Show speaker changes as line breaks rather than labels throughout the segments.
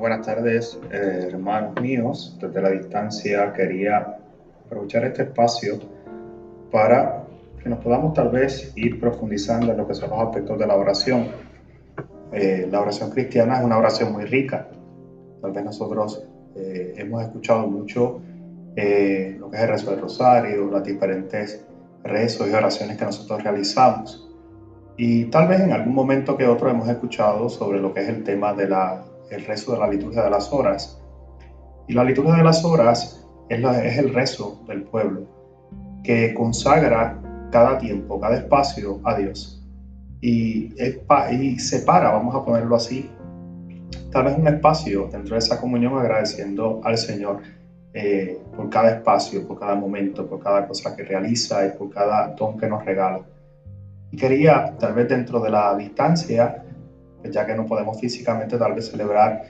buenas tardes, eh, hermanos míos. Desde la distancia quería aprovechar este espacio para que nos podamos tal vez ir profundizando en lo que son los aspectos de la oración. Eh, la oración cristiana es una oración muy rica. Tal vez nosotros eh, hemos escuchado mucho lo que es el rezo del rosario, las diferentes rezos y oraciones que nosotros realizamos. Y tal vez en algún momento que otro hemos escuchado sobre lo que es el tema de la el rezo de la liturgia de las horas. Y la liturgia de las horas es, es el rezo del pueblo, que consagra cada tiempo, cada espacio a Dios. Y, y separa, vamos a ponerlo así, tal vez un espacio dentro de esa comunión agradeciendo al Señor eh, por cada espacio, por cada momento, por cada cosa que realiza y por cada don que nos regala. Y quería, tal vez dentro de la distancia, ya que no podemos físicamente tal vez celebrar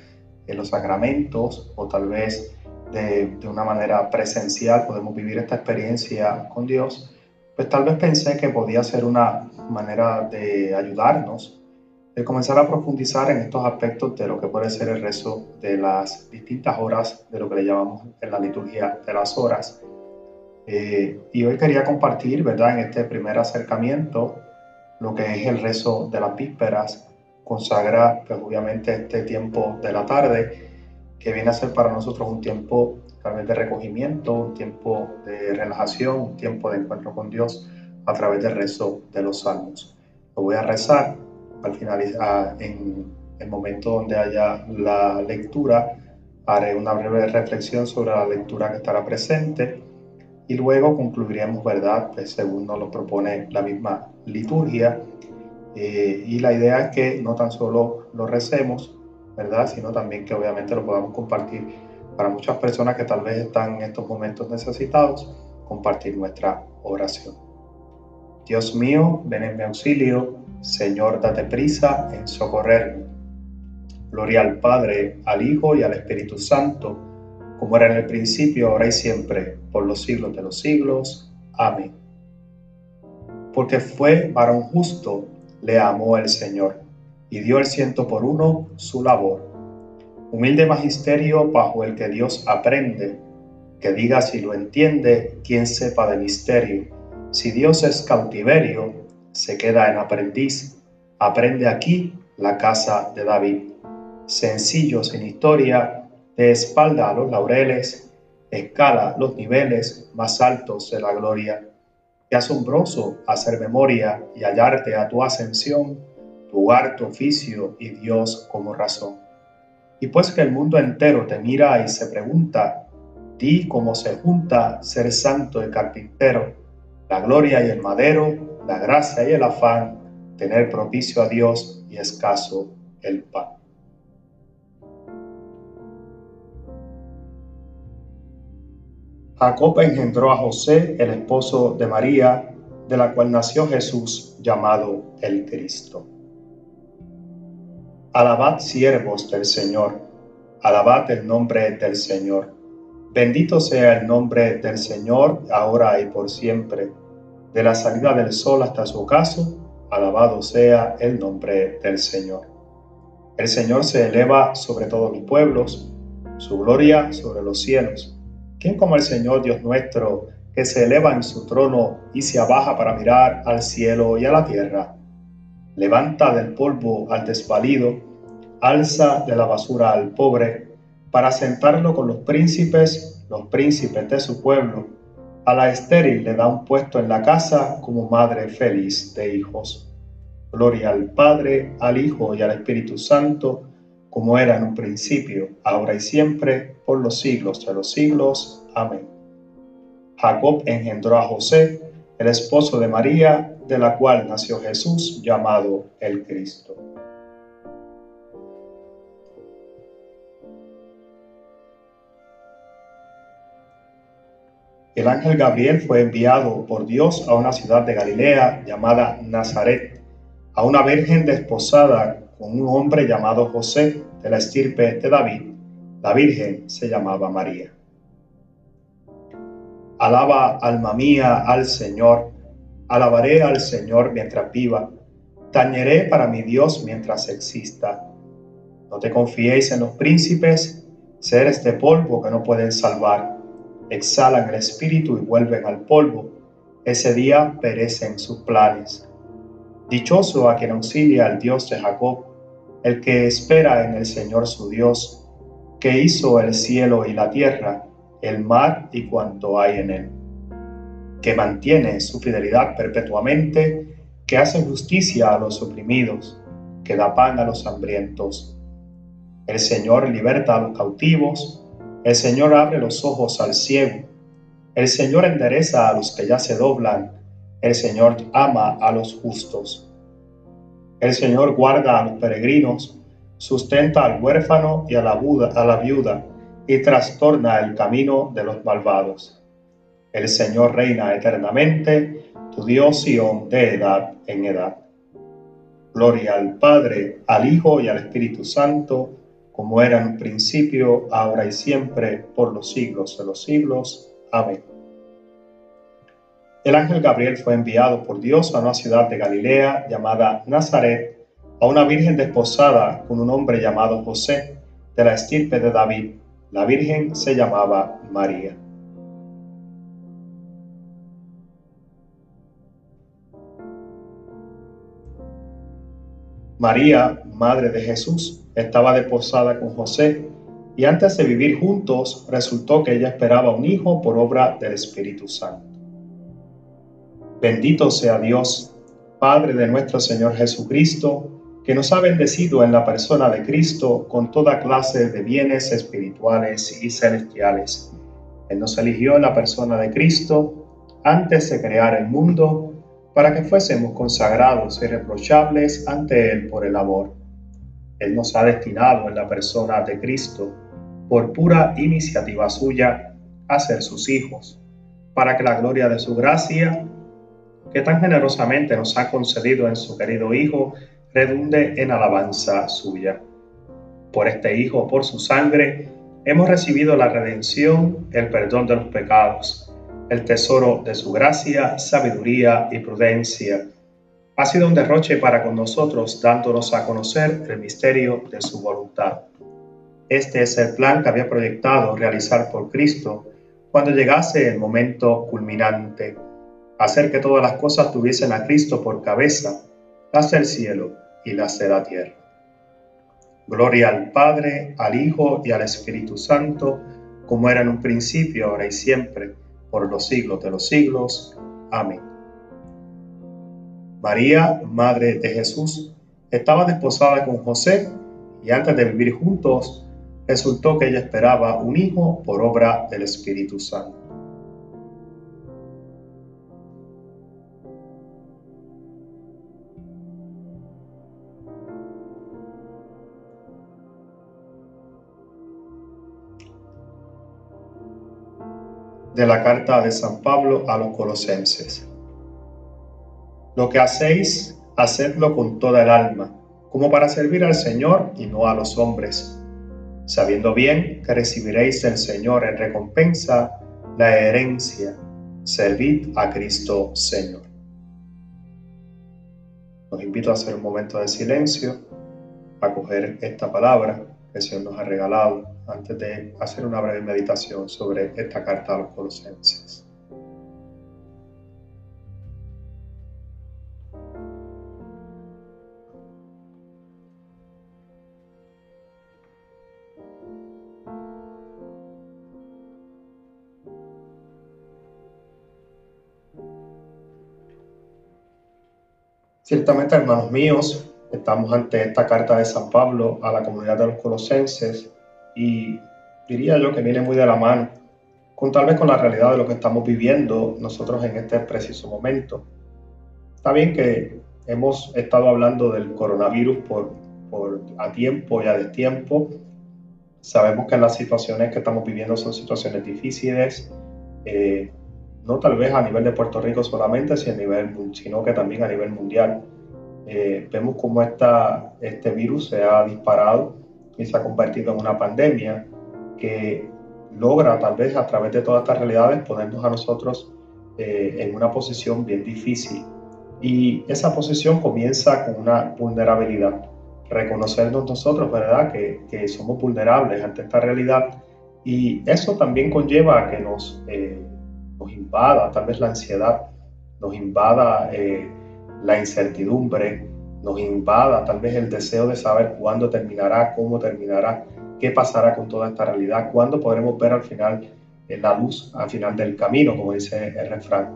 en los sacramentos o tal vez de, de, una manera presencial podemos vivir esta experiencia con Dios, pues tal vez pensé que podía ser una manera de ayudarnos, de comenzar a profundizar en estos aspectos de lo que puede ser el rezo de las distintas horas de lo que le llamamos en la liturgia de las horas. Eh, y hoy quería compartir, ¿verdad?, en este primer acercamiento, lo que es el rezo de las vísperas consagra pues obviamente este tiempo de la tarde, que viene a ser para nosotros un tiempo tal de recogimiento, un tiempo de relajación, un tiempo de encuentro con Dios a través del rezo de los salmos. Lo voy a rezar al finalizar en el momento donde haya la lectura, haré una breve reflexión sobre la lectura que estará presente y luego concluiremos, ¿verdad? Pues según nos lo propone la misma liturgia eh, y la idea es que no tan solo lo recemos, ¿verdad? Sino también que obviamente lo podamos compartir para muchas personas que tal vez están en estos momentos necesitados, compartir nuestra oración. Dios mío, ven en mi auxilio, Señor, date prisa en socorrerme. Gloria al Padre, al Hijo y al Espíritu Santo, como era en el principio, ahora y siempre, por los siglos de los siglos. Amén. Porque fue varón justo le amó el Señor y dio el ciento por uno su labor. Humilde magisterio bajo el que Dios aprende, que diga si lo entiende quien sepa de misterio. Si Dios es cautiverio, se queda en aprendiz, aprende aquí la casa de David. Sencillo sin historia, de espalda a los laureles, escala los niveles más altos de la gloria Qué asombroso hacer memoria y hallarte a tu ascensión, tu arte, oficio y Dios como razón. Y pues que el mundo entero te mira y se pregunta, di cómo se junta ser santo y carpintero, la gloria y el madero, la gracia y el afán, tener propicio a Dios y escaso el pan. Jacob engendró a José, el esposo de María, de la cual nació Jesús llamado el Cristo. Alabad siervos del Señor, alabad el nombre del Señor. Bendito sea el nombre del Señor, ahora y por siempre. De la salida del sol hasta su ocaso, alabado sea el nombre del Señor. El Señor se eleva sobre todos los pueblos, su gloria sobre los cielos. ¿Quién como el Señor Dios nuestro, que se eleva en su trono y se abaja para mirar al cielo y a la tierra? Levanta del polvo al desvalido, alza de la basura al pobre, para sentarlo con los príncipes, los príncipes de su pueblo. A la estéril le da un puesto en la casa como madre feliz de hijos. Gloria al Padre, al Hijo y al Espíritu Santo, como era en un principio, ahora y siempre, por los siglos de los siglos. Amén. Jacob engendró a José, el esposo de María, de la cual nació Jesús, llamado el Cristo. El ángel Gabriel fue enviado por Dios a una ciudad de Galilea llamada Nazaret, a una virgen desposada con un hombre llamado José de la estirpe de David. La Virgen se llamaba María. Alaba, alma mía, al Señor. Alabaré al Señor mientras viva. Tañeré para mi Dios mientras exista. No te confíéis en los príncipes, seres de polvo que no pueden salvar. Exhalan el espíritu y vuelven al polvo. Ese día perecen sus planes. Dichoso a quien auxilia al Dios de Jacob, el que espera en el Señor su Dios, que hizo el cielo y la tierra, el mar y cuanto hay en él, que mantiene su fidelidad perpetuamente, que hace justicia a los oprimidos, que da pan a los hambrientos. El Señor liberta a los cautivos, el Señor abre los ojos al ciego, el Señor endereza a los que ya se doblan, el Señor ama a los justos. El Señor guarda a los peregrinos, sustenta al huérfano y a la, viuda, y trastorna el camino de los malvados. El Señor reina eternamente, tu Dios Sion de edad en edad. Gloria al Padre, al Hijo y al Espíritu Santo, como era en principio, ahora y siempre, por los siglos de los siglos. Amén. El ángel Gabriel fue enviado por Dios a una ciudad de Galilea llamada Nazaret, a una virgen desposada con un hombre llamado José, de la estirpe de David. La virgen se llamaba María. María, madre de Jesús, estaba desposada con José y antes de vivir juntos resultó que ella esperaba un hijo por obra del Espíritu Santo. Bendito sea Dios, Padre de nuestro Señor Jesucristo, que nos ha bendecido en la persona de Cristo con toda clase de bienes espirituales y celestiales. Él nos eligió en la persona de Cristo antes de crear el mundo para que fuésemos consagrados y reprochables ante Él por el amor. Él nos ha destinado en la persona de Cristo, por pura iniciativa suya, a ser sus hijos, para que la gloria de su gracia que tan generosamente nos ha concedido en su querido Hijo, redunde en alabanza suya. Por este Hijo, por su sangre, hemos recibido la redención, el perdón de los pecados, el tesoro de su gracia, sabiduría y prudencia. Ha sido un derroche para con nosotros, dándonos a conocer el misterio de su voluntad. Este es el plan que había proyectado realizar por Cristo cuando llegase el momento culminante hacer que todas las cosas tuviesen a Cristo por cabeza, las del cielo y las de la tierra. Gloria al Padre, al Hijo y al Espíritu Santo, como era en un principio, ahora y siempre, por los siglos de los siglos. Amén. María, Madre de Jesús, estaba desposada con José y antes de vivir juntos, resultó que ella esperaba un hijo por obra del Espíritu Santo. De la carta de San Pablo a los colosenses. Lo que hacéis, hacedlo con toda el alma, como para servir al Señor y no a los hombres, sabiendo bien que recibiréis del Señor en recompensa la herencia. Servid a Cristo Señor. Los invito a hacer un momento de silencio, a coger esta palabra que el nos ha regalado antes de hacer una breve meditación sobre esta carta a los colosenses. Ciertamente, hermanos míos, Estamos ante esta carta de San Pablo a la comunidad de los colosenses y diría yo que viene muy de la mano con tal vez con la realidad de lo que estamos viviendo nosotros en este preciso momento. Está bien que hemos estado hablando del coronavirus por, por a tiempo y a destiempo. Sabemos que las situaciones que estamos viviendo son situaciones difíciles, eh, no tal vez a nivel de Puerto Rico solamente, sino, que también a nivel mundial. Eh, vemos cómo esta, este virus se ha disparado se ha convertido en una pandemia que logra tal vez a través de todas estas realidades ponernos a nosotros eh, en una posición bien difícil. Y esa posición comienza con una vulnerabilidad reconocernos nosotros, ¿verdad? Que, que somos vulnerables ante esta realidad y eso también conlleva a que nos, eh, nos invada tal vez la ansiedad, nos invada eh, la incertidumbre, nos invada tal vez el deseo de saber cuándo terminará, cómo terminará, qué pasará con toda esta realidad, cuándo podremos ver al final eh, la luz al final del camino, como dice el refrán.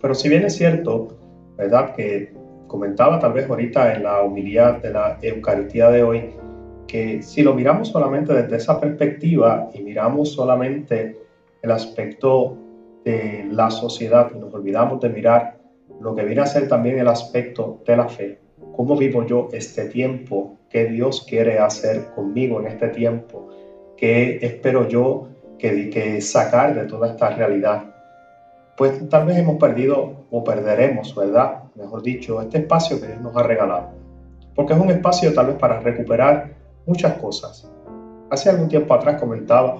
Pero si bien es cierto, ¿verdad? Que comentaba tal vez ahorita en la humildad de la Eucaristía de hoy, que si lo miramos solamente desde esa perspectiva y miramos solamente el aspecto de la sociedad y nos olvidamos de mirar lo que viene a ser también el aspecto de la fe, cómo vivo yo este tiempo, qué Dios quiere hacer conmigo en este tiempo, qué espero yo que, que sacar de toda esta realidad, pues tal vez hemos perdido o perderemos, ¿verdad? Mejor dicho, este espacio que Dios nos ha regalado. Porque es un espacio tal vez para recuperar muchas cosas. Hace algún tiempo atrás comentaba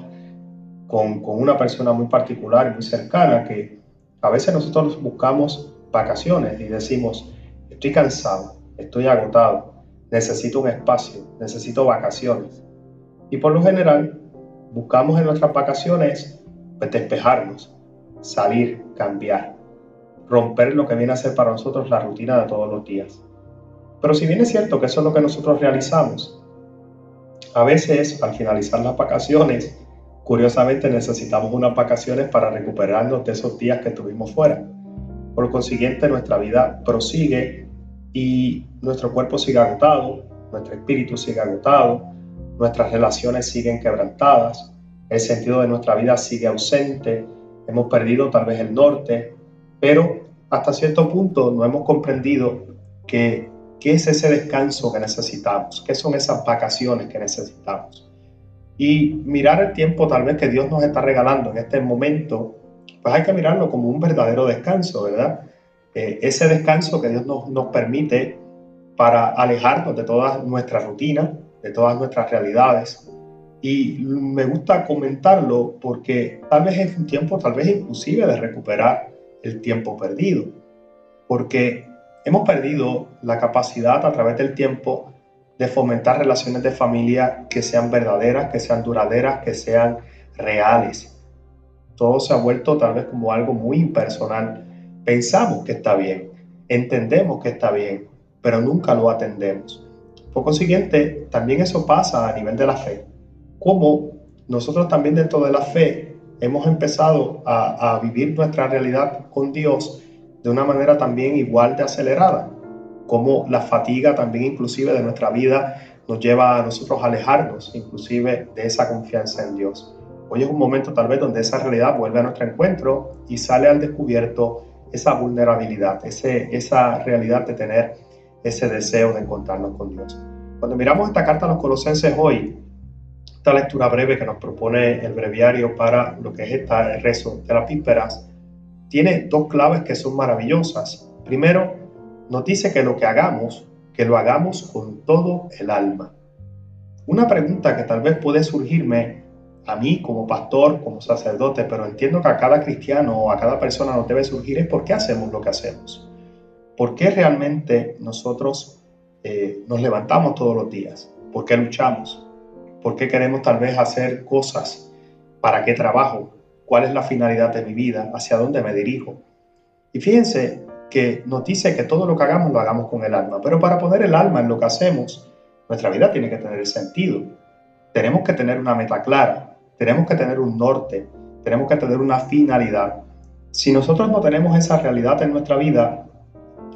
con, con una persona muy particular muy cercana que a veces nosotros buscamos vacaciones y decimos, estoy cansado, estoy agotado, necesito un espacio, necesito vacaciones. Y por lo general buscamos en nuestras vacaciones pues, despejarnos, salir, cambiar, romper lo que viene a ser para nosotros la rutina de todos los días. Pero si bien es cierto que eso es lo que nosotros realizamos, a veces, al finalizar las vacaciones, curiosamente necesitamos unas vacaciones para recuperarnos de esos días que estuvimos fuera. Por consiguiente, nuestra vida prosigue y nuestro cuerpo sigue agotado, nuestro espíritu sigue agotado, nuestras relaciones siguen quebrantadas, el sentido de nuestra vida sigue ausente, hemos perdido tal vez el norte, pero hasta cierto punto no hemos comprendido que ¿Qué es ese descanso que necesitamos? ¿Qué son esas vacaciones que necesitamos? Y mirar el tiempo tal vez que Dios nos está regalando en este momento, pues hay que mirarlo como un verdadero descanso, ¿verdad? Eh, ese descanso que Dios nos, nos permite para alejarnos de toda nuestra rutina, de todas nuestras realidades. Y me gusta comentarlo porque tal vez es un tiempo, tal vez inclusive de recuperar el tiempo perdido. Porque Hemos perdido la capacidad a través del tiempo de fomentar relaciones de familia que sean verdaderas, que sean duraderas, que sean reales. Todo se ha vuelto tal vez como algo muy impersonal. Pensamos que está bien, entendemos que está bien, pero nunca lo atendemos. Por consiguiente, también eso pasa a nivel de la fe. Como nosotros también dentro de la fe hemos empezado a, vivir nuestra realidad con Dios de una manera también igual de acelerada, como la fatiga también inclusive de nuestra vida nos lleva a nosotros a alejarnos inclusive de esa confianza en Dios. Hoy es un momento tal vez donde esa realidad vuelve a nuestro encuentro y sale al descubierto esa vulnerabilidad, ese, esa realidad de tener ese deseo de encontrarnos con Dios. Cuando miramos esta carta a los colosenses hoy, esta lectura breve que nos propone el breviario para lo que es esta, el rezo de las vísperas, tiene dos claves que son maravillosas. Primero, nos dice que lo que hagamos, que lo hagamos con todo el alma. Una pregunta que tal vez puede surgirme a mí como pastor, como sacerdote, pero entiendo que a cada cristiano o a cada persona nos debe surgir es por qué hacemos lo que hacemos. ¿Por qué realmente nosotros eh, nos levantamos todos los días? ¿Por qué luchamos? ¿Por qué queremos tal vez hacer cosas? ¿Para qué trabajo? cuál es la finalidad de mi vida, hacia dónde me dirijo. Y fíjense que nos dice que todo lo que hagamos lo hagamos con el alma, pero para poner el alma en lo que hacemos, nuestra vida tiene que tener sentido. Tenemos que tener una meta clara, tenemos que tener un norte, tenemos que tener una finalidad. Si nosotros no tenemos esa realidad en nuestra vida,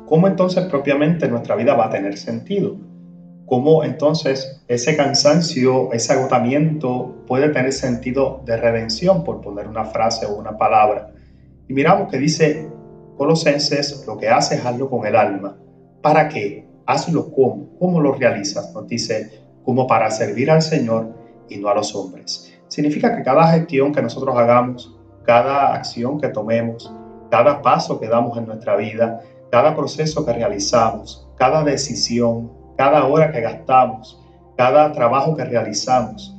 ¿cómo entonces propiamente nuestra vida va a tener sentido? cómo entonces ese cansancio, ese agotamiento puede tener sentido de redención, por poner una frase o una palabra. Y miramos que dice Colosenses, lo que haces, hazlo con el alma. ¿Para qué? Hazlo cómo. ¿Cómo lo realizas? Nos dice, como para servir al Señor y no a los hombres. Significa que cada gestión que nosotros hagamos, cada acción que tomemos, cada paso que damos en nuestra vida, cada proceso que realizamos, cada decisión, cada hora que gastamos, cada trabajo que realizamos,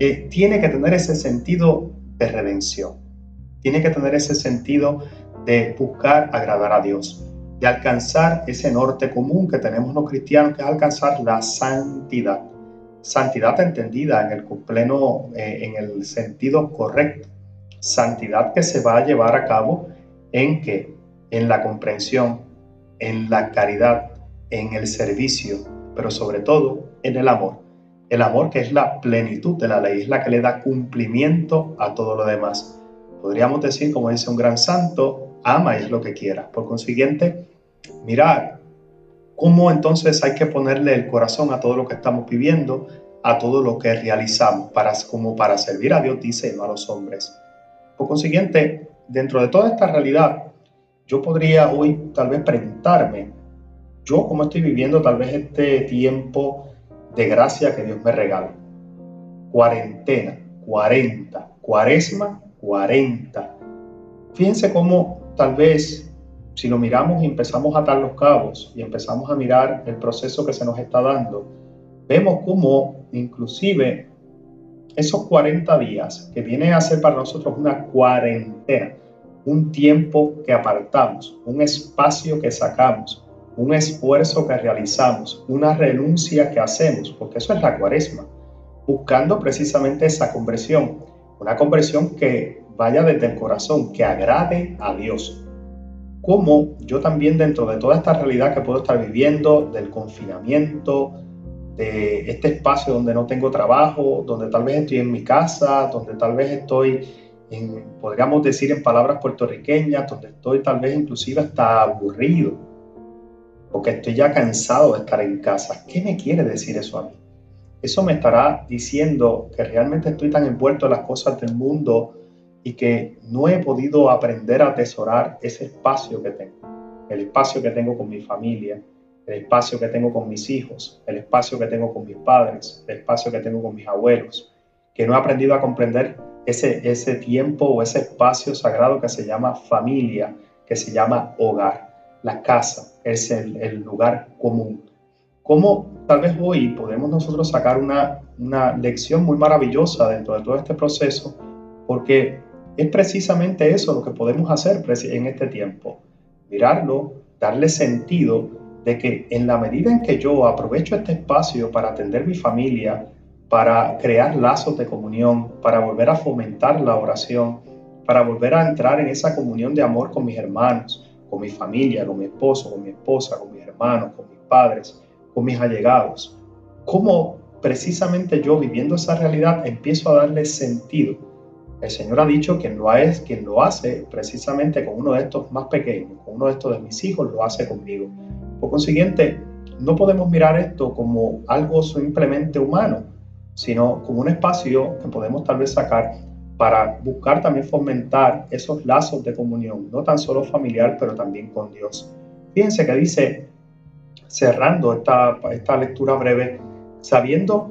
eh, tiene que tener ese sentido de redención, tiene que tener ese sentido de buscar agradar a Dios. de alcanzar ese norte común que tenemos los cristianos, que es alcanzar la santidad. Santidad entendida en el pleno, eh, en el sentido correcto. Santidad que se va a llevar a cabo en que, en la comprensión, en la caridad, en el servicio, pero sobre todo en el amor. El amor que es la plenitud de la ley, es la que le da cumplimiento a todo lo demás. Podríamos decir, como dice un gran santo, ama es lo que quiera. Por consiguiente, mirar cómo entonces hay que ponerle el corazón a todo lo que estamos viviendo, a todo lo que realizamos, para, como para servir a Dios, dice, no a los hombres. Por consiguiente, dentro de toda esta realidad, yo podría hoy tal vez preguntarme, yo cómo estoy viviendo tal vez este tiempo de gracia que Dios me regala. Cuarentena, 40, cuaresma, 40. Fíjense cómo tal vez si lo miramos y empezamos a atar los cabos y empezamos a mirar el proceso que se nos está dando, vemos cómo inclusive esos 40 días que viene a ser para nosotros una cuarentena, un tiempo que apartamos, un espacio que sacamos, un esfuerzo que realizamos, una renuncia que hacemos, porque eso es la cuaresma, buscando precisamente esa conversión, una conversión que vaya desde el corazón, que agrade a Dios. Como yo también dentro de toda esta realidad que puedo estar viviendo, del confinamiento, de este espacio donde no tengo trabajo, donde tal vez estoy en mi casa, donde tal vez estoy, en, podríamos decir en palabras puertorriqueñas, donde estoy tal vez inclusive hasta aburrido, porque estoy ya cansado de estar en casa. ¿Qué me quiere decir eso a mí? Eso me estará diciendo que realmente estoy tan envuelto en las cosas del mundo y que no he podido aprender a atesorar ese espacio que tengo, el espacio que tengo con mi familia, el espacio que tengo con mis hijos, el espacio que tengo con mis padres, el espacio que tengo con mis abuelos, que no he aprendido a comprender ese, ese tiempo o ese espacio sagrado que se llama familia, que se llama hogar la casa, es el, lugar común. ¿Cómo tal vez hoy podemos nosotros sacar una, una lección muy maravillosa dentro de todo este proceso? Porque es precisamente eso lo que podemos hacer en este tiempo. Mirarlo, darle sentido de que en la medida en que yo aprovecho este espacio para atender mi familia, para crear lazos de comunión, para volver a fomentar la oración, para volver a entrar en esa comunión de amor con mis hermanos, con mi familia, con mi esposo, con mi esposa, con mis hermanos, con mis padres, con mis allegados. ¿Cómo precisamente yo viviendo esa realidad empiezo a darle sentido? El Señor ha dicho que lo, es, quien lo hace precisamente con uno de estos más pequeños, con uno de estos de mis hijos, lo hace conmigo. Por consiguiente, no podemos mirar esto como algo simplemente humano, sino como un espacio que podemos tal vez sacar para buscar también fomentar esos lazos de comunión, no tan solo familiar, pero también con Dios. Fíjense que dice, cerrando esta, esta lectura breve, sabiendo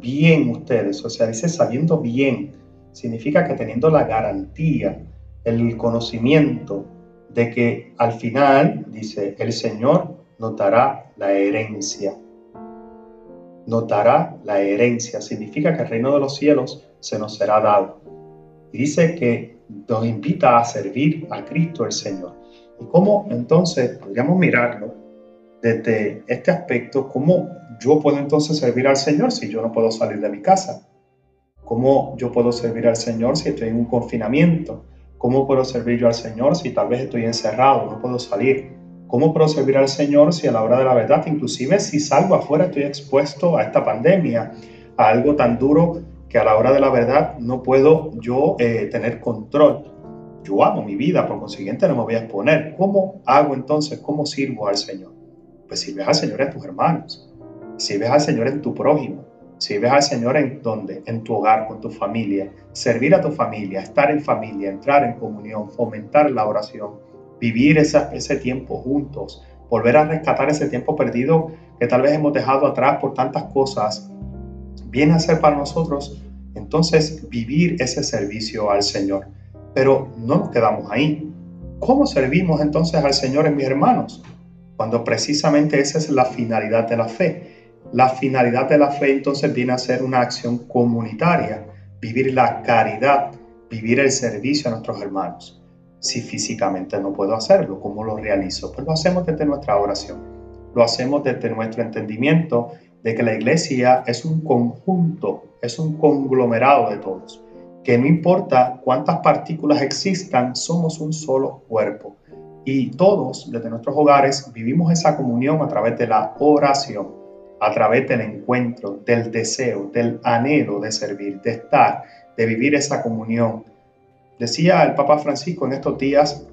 bien ustedes, o sea, dice sabiendo bien, significa que teniendo la garantía, el conocimiento de que al final, dice, el Señor notará la herencia. Notará la herencia, significa que el reino de los cielos se nos será dado. Y dice que nos invita a servir a Cristo el Señor. ¿Y cómo entonces podríamos mirarlo desde este aspecto? ¿Cómo yo puedo entonces servir al Señor si yo no puedo salir de mi casa? ¿Cómo yo puedo servir al Señor si estoy en un confinamiento? ¿Cómo puedo servir yo al Señor si tal vez estoy encerrado, no puedo salir? ¿Cómo puedo servir al Señor si a la hora de la verdad, inclusive si salgo afuera, estoy expuesto a esta pandemia, a algo tan duro que a la hora de la verdad no puedo yo eh, tener control. Yo amo mi vida, por consiguiente no me voy a exponer. ¿Cómo hago entonces? ¿Cómo sirvo al Señor? Pues sirves al Señor en tus hermanos, sirves al Señor en tu prójimo, sirves al Señor en donde, en tu hogar, con tu familia, servir a tu familia, estar en familia, entrar en comunión, fomentar la oración, vivir ese tiempo juntos, volver a rescatar ese tiempo perdido que tal vez hemos dejado atrás por tantas cosas, viene a ser para nosotros entonces vivir ese servicio al Señor. Pero no nos quedamos ahí. ¿Cómo servimos entonces al Señor en mis hermanos? Cuando precisamente esa es la finalidad de la fe. La finalidad de la fe entonces viene a ser una acción comunitaria, vivir la caridad, vivir el servicio a nuestros hermanos. si físicamente no puedo hacerlo? ¿Cómo lo realizo? Pues lo hacemos desde nuestra oración. Lo hacemos desde nuestro entendimiento de que la iglesia es un conjunto, es un conglomerado de todos, que no importa cuántas partículas existan, somos un solo cuerpo. Y todos, desde nuestros hogares, vivimos esa comunión a través de la oración, a través del encuentro, del deseo, del anhelo de servir, de estar, de vivir esa comunión. Decía el Papa Francisco en estos días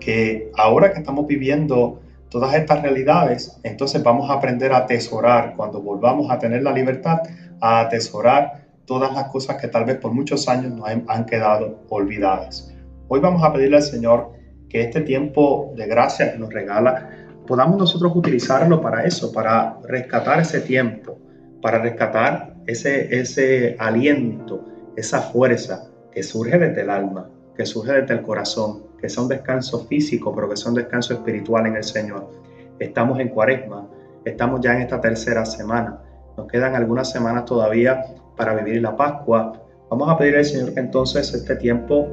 que ahora que estamos viviendo todas estas realidades, entonces vamos a aprender a atesorar cuando volvamos a tener la libertad, a atesorar todas las cosas que tal vez por muchos años nos han quedado olvidadas. Hoy vamos a pedirle al Señor que este tiempo de gracia que nos regala, podamos nosotros utilizarlo para eso, para rescatar ese tiempo, para rescatar ese, ese aliento, esa fuerza que surge desde el alma, que surge desde el corazón, que sea un descanso físico, pero que sea descanso espiritual en el Señor. Estamos en cuaresma, estamos ya en esta tercera semana, nos quedan algunas semanas todavía para vivir la Pascua. Vamos a pedir al Señor que entonces este tiempo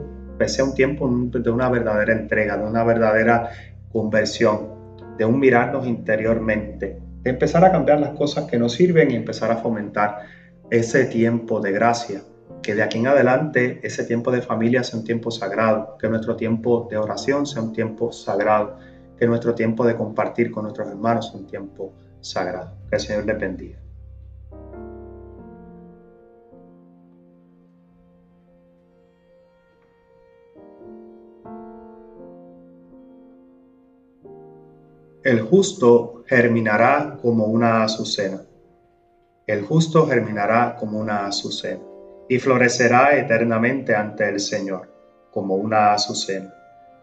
sea un tiempo de una verdadera entrega, de una verdadera conversión, de un mirarnos interiormente, de empezar a cambiar las cosas que nos sirven y empezar a fomentar ese tiempo de gracia, que de aquí en adelante ese tiempo de familia sea un tiempo sagrado, que nuestro tiempo de oración sea un tiempo sagrado, que nuestro tiempo de compartir con nuestros hermanos sea un tiempo sagrado. Que el Señor les bendiga. El justo germinará como una azucena. El justo germinará como una azucena y florecerá eternamente ante el Señor, como una azucena.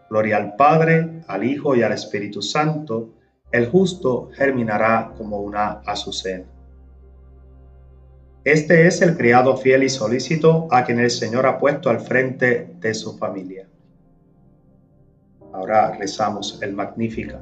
Gloria al Padre, al Hijo y al Espíritu Santo. El justo germinará como una azucena. Este es el criado fiel y solícito a quien el Señor ha puesto al frente de su familia. Ahora rezamos el Magnífica.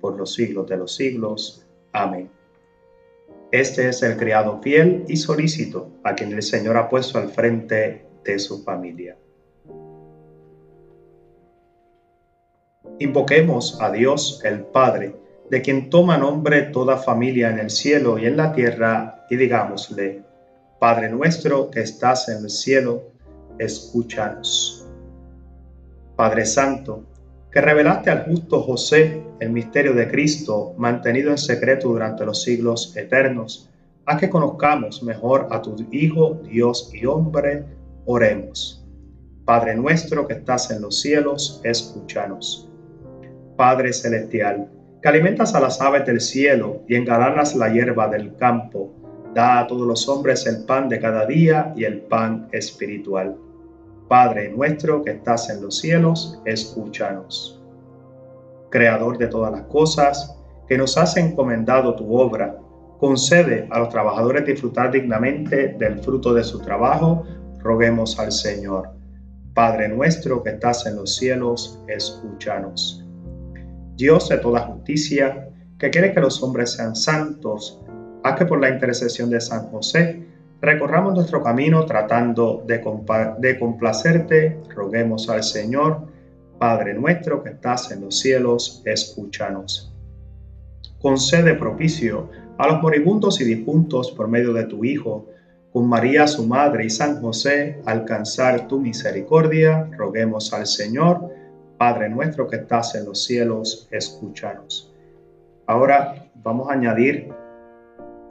por los siglos de los siglos. Amén. Este es el criado fiel y solícito a quien el Señor ha puesto al frente de su familia. Invoquemos a Dios el Padre, de quien toma nombre toda familia en el cielo y en la tierra, y digámosle, Padre nuestro que estás en el cielo, escúchanos. Padre Santo, que revelaste al justo José el misterio de Cristo mantenido en secreto durante los siglos eternos, a que conozcamos mejor a tu Hijo, Dios y hombre, oremos. Padre nuestro que estás en los cielos, escúchanos. Padre celestial, que alimentas a las aves del cielo y engalanas la hierba del campo, da a todos los hombres el pan de cada día y el pan espiritual Padre nuestro que estás en los cielos, escúchanos. Creador de todas las cosas, que nos has encomendado tu obra, concede a los trabajadores disfrutar dignamente del fruto de su trabajo, roguemos al Señor. Padre nuestro que estás en los cielos, escúchanos. Dios de toda justicia, que quiere que los hombres sean santos, haz que por la intercesión de San José, Recorramos nuestro camino tratando de, de complacerte. Roguemos al Señor, Padre nuestro que estás en los cielos, escúchanos. Concede propicio a los moribundos y difuntos por medio de tu Hijo, con María su Madre y San José, alcanzar tu misericordia. Roguemos al Señor, Padre nuestro que estás en los cielos, escúchanos. Ahora vamos a añadir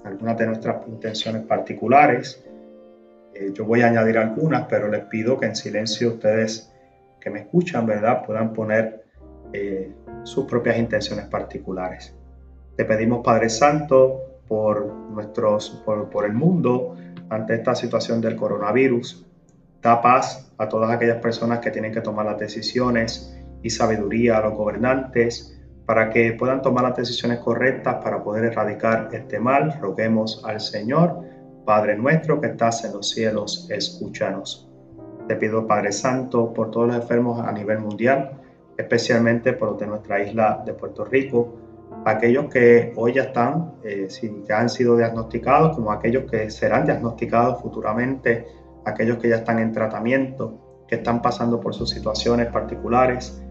algunas de nuestras intenciones particulares. Eh, yo voy a añadir algunas, pero les pido que en silencio ustedes que me escuchan, ¿verdad?, puedan poner eh, sus propias intenciones particulares. Te pedimos, Padre Santo, por, nuestros, por, por el mundo ante esta situación del coronavirus. Da paz a todas aquellas personas que tienen que tomar las decisiones y sabiduría a los gobernantes para que puedan tomar las decisiones correctas para poder erradicar este mal. Roguemos al Señor, Padre nuestro que estás en los cielos, escúchanos. Te pido, Padre Santo, por todos los enfermos a nivel mundial, especialmente por los de nuestra isla de Puerto Rico, aquellos que hoy ya están, eh, ya han sido diagnosticados, como aquellos que serán diagnosticados futuramente, aquellos que ya están en tratamiento, que están pasando por sus situaciones particulares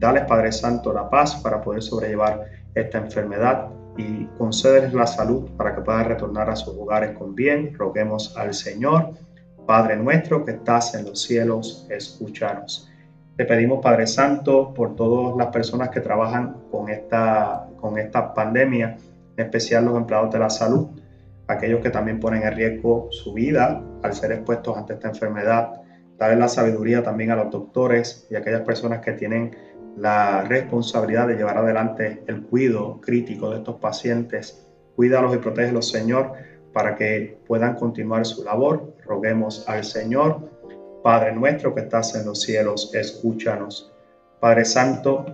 Dale, Padre Santo, la paz para poder sobrellevar esta enfermedad y concédeles la salud para que puedan retornar a sus hogares con bien. Roguemos al Señor. Padre nuestro que estás en los cielos, escúchanos. Te pedimos, Padre Santo, por todas las personas que trabajan con esta, con esta pandemia, en especial los empleados de la salud, aquellos que también ponen en riesgo su vida al ser expuestos ante esta enfermedad. Dale la sabiduría también a los doctores y a aquellas personas que tienen la responsabilidad de llevar adelante el cuidado crítico de estos pacientes. Cuídalos y protégelos, Señor, para que puedan continuar su labor. Roguemos al Señor. Padre nuestro que estás en los cielos, escúchanos. Padre Santo,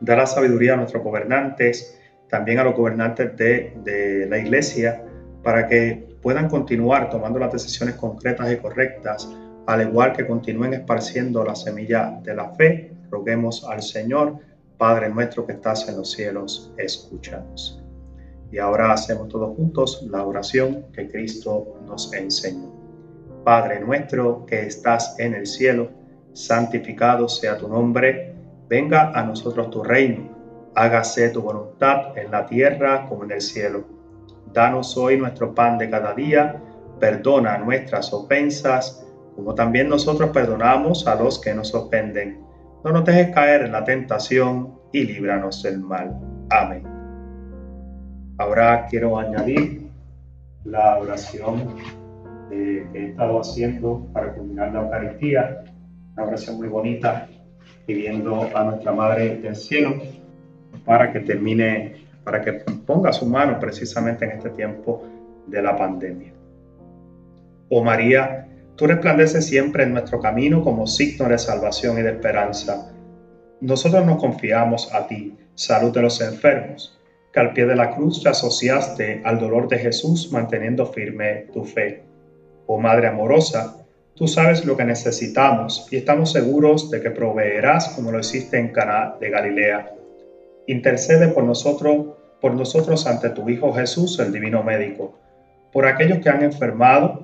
da la sabiduría a nuestros gobernantes, también a los gobernantes de, de la Iglesia, para que puedan continuar tomando las decisiones concretas y correctas, al igual que continúen esparciendo la semilla de la fe Roguemos al Señor, Padre nuestro que estás en los cielos, escúchanos. Y ahora hacemos todos juntos la oración que Cristo nos enseñó. Padre nuestro que estás en el cielo, santificado sea tu nombre, venga a nosotros tu reino, hágase tu voluntad en la tierra como en el cielo. Danos hoy nuestro pan de cada día, perdona nuestras ofensas, como también nosotros perdonamos a los que nos ofenden no nos dejes caer en la tentación y líbranos del mal. Amén. Ahora quiero añadir la oración que he estado haciendo para culminar la Eucaristía, una oración muy bonita, pidiendo a nuestra Madre del Cielo para que termine, para que ponga su mano precisamente en este tiempo de la pandemia. Oh María, Tú resplandeces siempre en nuestro camino como signo de salvación y de esperanza. Nosotros nos confiamos a ti, salud de los enfermos, que al pie de la cruz te asociaste al dolor de Jesús manteniendo firme tu fe. Oh Madre amorosa, tú sabes lo que necesitamos y estamos seguros de que proveerás como lo hiciste en Cana de Galilea. Intercede por nosotros, por nosotros ante tu Hijo Jesús, el divino médico, por aquellos que han enfermado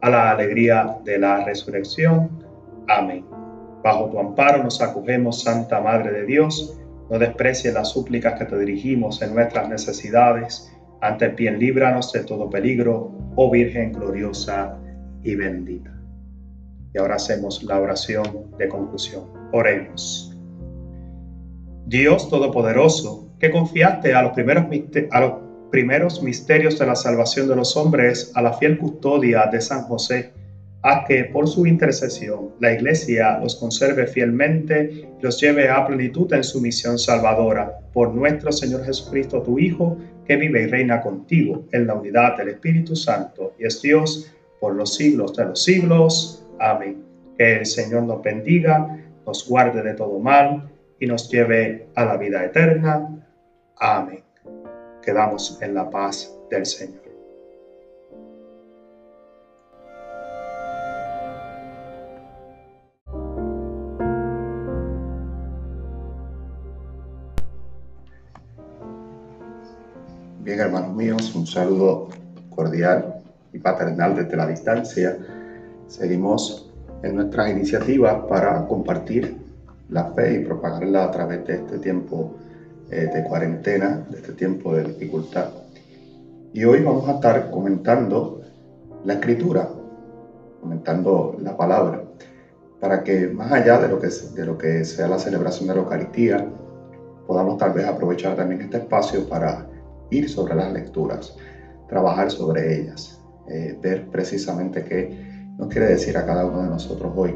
a la alegría de la resurrección. Amén. Bajo tu amparo nos acogemos, Santa Madre de Dios. No desprecies las súplicas que te dirigimos en nuestras necesidades. Ante bien líbranos de todo peligro, oh Virgen gloriosa y bendita. Y ahora hacemos la oración de conclusión. Oremos. Dios Todopoderoso, que confiaste a los primeros, a primeros misterios de la salvación de los hombres a la fiel custodia de San José, a que por su intercesión la Iglesia los conserve fielmente y los lleve a plenitud en su misión salvadora. Por nuestro Señor Jesucristo, tu Hijo, que vive y reina contigo en la unidad del Espíritu Santo y es Dios por los siglos de los siglos. Amén. Que el Señor nos bendiga, nos guarde de todo mal y nos lleve a la vida eterna. Amén quedamos en la paz del Señor. Bien, hermanos míos, un saludo cordial y paternal desde la distancia. Seguimos en nuestras iniciativas para compartir la fe y propagarla a través de este tiempo eh, de cuarentena, de este tiempo de dificultad. Y hoy vamos a estar comentando la escritura, comentando la palabra, para que más allá de lo que, de lo que sea la celebración de la Eucaristía, podamos tal vez aprovechar también este espacio para ir sobre las lecturas, trabajar sobre ellas, eh, ver precisamente qué nos quiere decir a cada uno de nosotros hoy.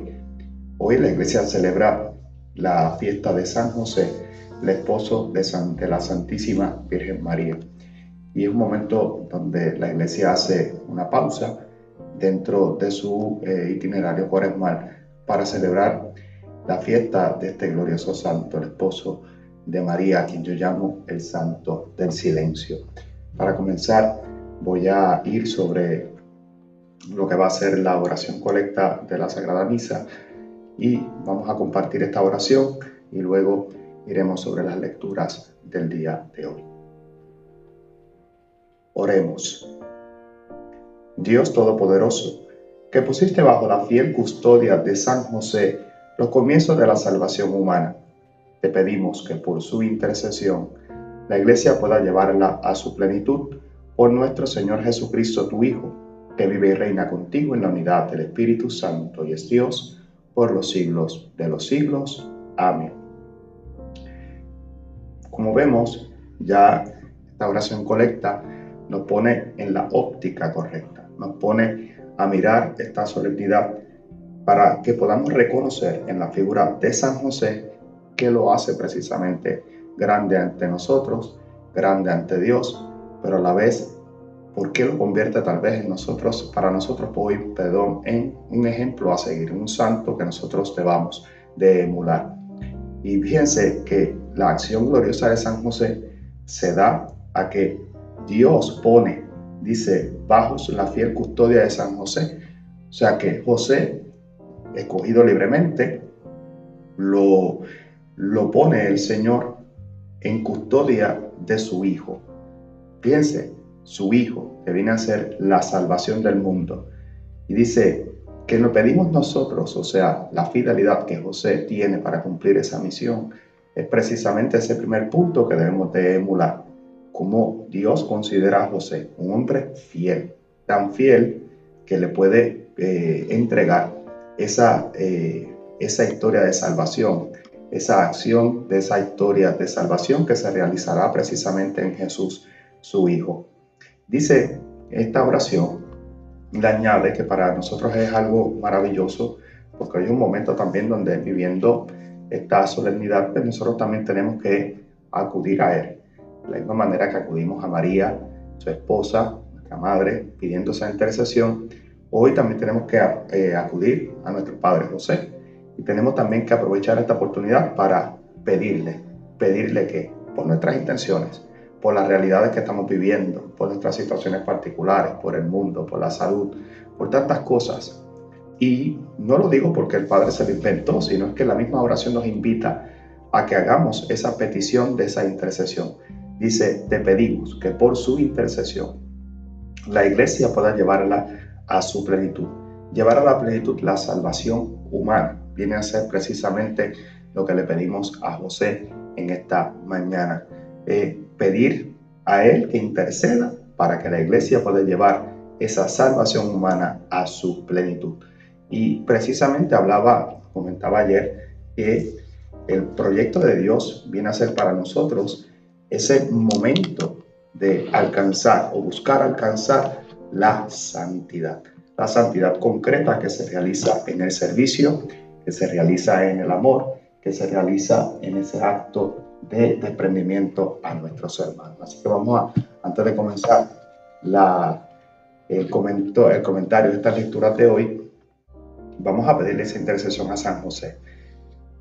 Hoy la iglesia celebra la fiesta de San José, el esposo de, la Santísima Virgen María. Y es un momento donde la iglesia hace una pausa dentro de su eh, itinerario cuaresmal para celebrar la fiesta de este glorioso santo, el esposo de María, a quien yo llamo el santo del silencio. Para comenzar, voy a ir sobre lo que va a ser la oración colecta de la Sagrada Misa y vamos a compartir esta oración y luego iremos sobre las lecturas del día de hoy. Oremos. Dios Todopoderoso, que pusiste bajo la fiel custodia de San José los comienzos de la salvación humana, te pedimos que por su intercesión la Iglesia pueda llevarla a su plenitud por nuestro Señor Jesucristo, tu Hijo, que vive y reina contigo en la unidad del Espíritu Santo y es Dios por los siglos de los siglos. Amén. Como vemos, ya esta oración colecta nos pone en la óptica correcta, nos pone a mirar esta solemnidad para que podamos reconocer en la figura de San José que lo hace precisamente grande ante nosotros, grande ante Dios, pero a la vez, ¿por qué lo convierte tal vez en nosotros, para nosotros hoy, perdón, en un ejemplo a seguir, un santo que nosotros debamos de emular? Y fíjense que la acción gloriosa de San José se da a que Dios pone, dice, bajo la fiel custodia de San José. O sea que José, escogido libremente, lo, lo pone el Señor en custodia de su Hijo. Piense, su Hijo, que viene a ser la salvación del mundo. Y dice que lo pedimos nosotros, o sea, la fidelidad que José tiene para cumplir esa misión, es precisamente ese primer punto que debemos de emular. Como Dios considera a José un hombre fiel, tan fiel que le puede eh, entregar esa, eh, esa historia de salvación, esa acción de esa historia de salvación que se realizará precisamente en Jesús, su Hijo. Dice esta oración, le añade que para nosotros es algo maravilloso, porque hay un momento también donde viviendo esta solemnidad, pues nosotros también tenemos que acudir a Él. De la misma manera que acudimos a María, su esposa, nuestra madre, pidiendo esa intercesión, hoy también tenemos que eh, acudir a nuestro Padre José, y tenemos también que aprovechar esta oportunidad para pedirle, pedirle que por nuestras intenciones, por las realidades que estamos viviendo, por nuestras situaciones particulares, por el mundo, por la salud, por tantas cosas. Y no lo digo porque el Padre se lo inventó, sino es que la misma oración nos invita a que hagamos esa petición de esa intercesión. Dice, te pedimos que por su intercesión la iglesia pueda llevarla a su plenitud, llevar a la plenitud la salvación humana, viene a ser precisamente lo que le pedimos a José en esta mañana. Eh, pedir a Él que interceda para que la iglesia pueda llevar esa salvación humana a su plenitud. Y precisamente hablaba, comentaba ayer, que el proyecto de Dios viene a ser para nosotros ese momento de alcanzar o buscar alcanzar la santidad. La santidad concreta que se realiza en el servicio que se realiza en el amor, que se realiza en ese acto de desprendimiento a nuestros hermanos. Así que vamos a, antes de comenzar la, el, comento, el comentario de esta lectura de hoy, vamos a pedirle esa intercesión a San José.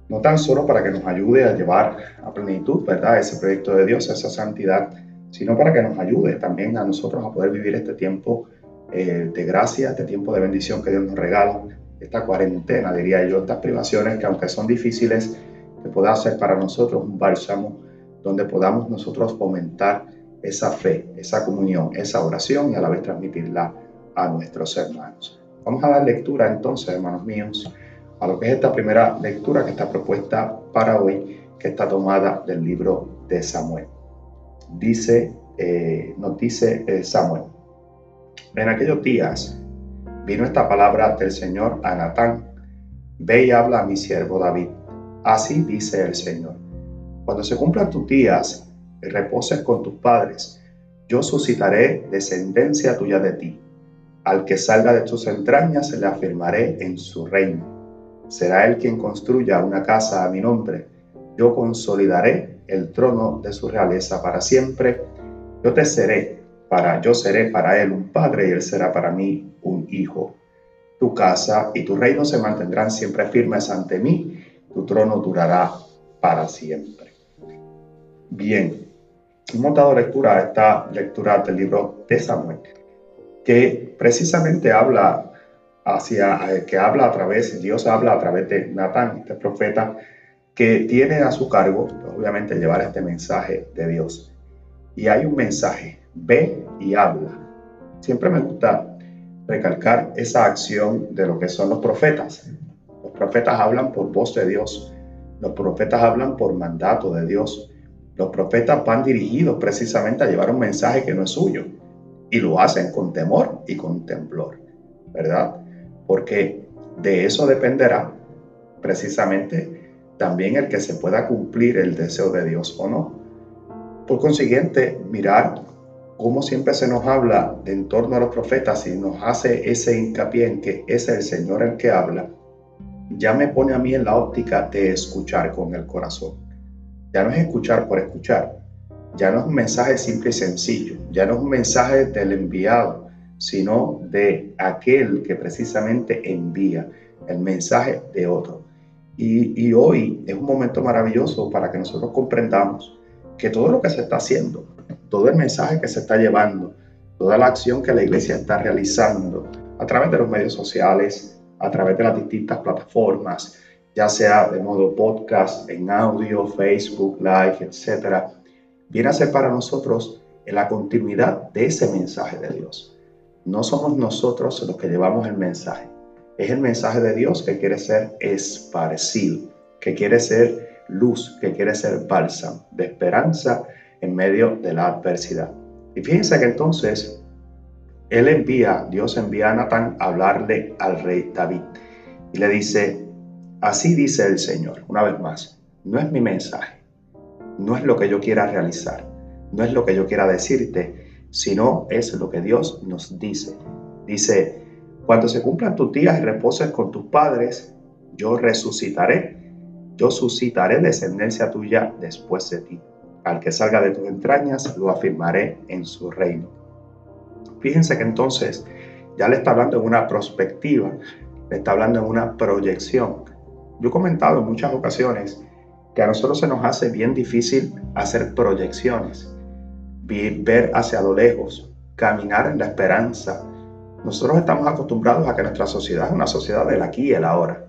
No tan solo para que nos ayude a llevar a plenitud, ¿verdad? Ese proyecto de Dios, esa santidad, sino para que nos ayude también a nosotros a poder vivir este tiempo eh, de gracia, este tiempo de bendición que Dios nos regala, esta cuarentena, diría yo, estas privaciones que aunque son difíciles, que pueda ser para nosotros un bálsamo donde podamos nosotros fomentar esa fe, esa comunión, esa oración y a la vez transmitirla a nuestros hermanos. Vamos a dar lectura entonces, hermanos míos, a lo que es esta primera lectura que está propuesta para hoy, que está tomada del libro de Samuel. Dice, eh, nos dice eh, Samuel, en aquellos días vino esta palabra del Señor a Natán, ve y habla a mi siervo David. Así dice el Señor. Cuando se cumplan tus días y reposes con tus padres, yo suscitaré descendencia tuya de ti. Al que salga de tus entrañas se le afirmaré en su reino. Será él quien construya una casa a mi nombre. Yo consolidaré el trono de su realeza para siempre. Yo te seré para, yo seré para él un padre y él será para mí un hijo. Tu casa y tu reino se mantendrán siempre firmes ante mí. Tu trono durará para siempre. Bien, hemos dado lectura a esta lectura del libro de Samuel, que precisamente habla hacia, eh, que habla a través, Dios habla a través de Natán, este profeta, que tiene a su cargo, obviamente, llevar este mensaje de Dios. Y hay un mensaje, ve y habla. Siempre me gusta recalcar esa acción de lo que son los profetas. Los profetas hablan por voz de Dios. Los profetas hablan por mandato de Dios. Los profetas van dirigidos precisamente a llevar un mensaje que no es suyo y lo hacen con temor y con temblor, ¿verdad? Porque de eso dependerá precisamente también el que se pueda cumplir el deseo de Dios o no. Por consiguiente, mirar cómo siempre se nos habla de en torno a los profetas y nos hace ese hincapié en que es el Señor el que habla, ya me pone a mí en la óptica de escuchar con el corazón. Ya no es escuchar por escuchar, ya no es un mensaje simple y sencillo, ya no es un mensaje del enviado, sino de aquel que precisamente envía el mensaje de otro. Y, hoy es un momento maravilloso para que nosotros comprendamos que todo lo que se está haciendo, todo el mensaje que se está llevando, toda la acción que la iglesia está realizando a través de los medios sociales, a través de las distintas plataformas, ya sea de modo podcast, en audio, Facebook, Live, etc., viene a ser para nosotros la continuidad de ese mensaje de Dios. No somos nosotros los que llevamos el mensaje, es el mensaje de Dios que quiere ser esparcido, que quiere ser luz, que quiere ser bálsamo de esperanza en medio de la adversidad. Y fíjense que entonces él envía, Dios envía a Natán a hablarle al rey David y le dice, Así dice el Señor, una vez más, no es mi mensaje, no es lo que yo quiera realizar, no es lo que yo quiera decirte, sino es lo que Dios nos dice. Dice, cuando se cumplan tus días y reposes con tus padres, yo resucitaré, yo suscitaré descendencia tuya después de ti. Al que salga de tus entrañas, lo afirmaré en su reino. Fíjense que entonces ya le está hablando en una perspectiva, le está hablando en una proyección. Yo he comentado en muchas ocasiones que a nosotros se nos hace bien difícil hacer proyecciones, ver hacia lo lejos, caminar en la esperanza. Nosotros estamos acostumbrados a que nuestra sociedad es una sociedad del aquí y el ahora.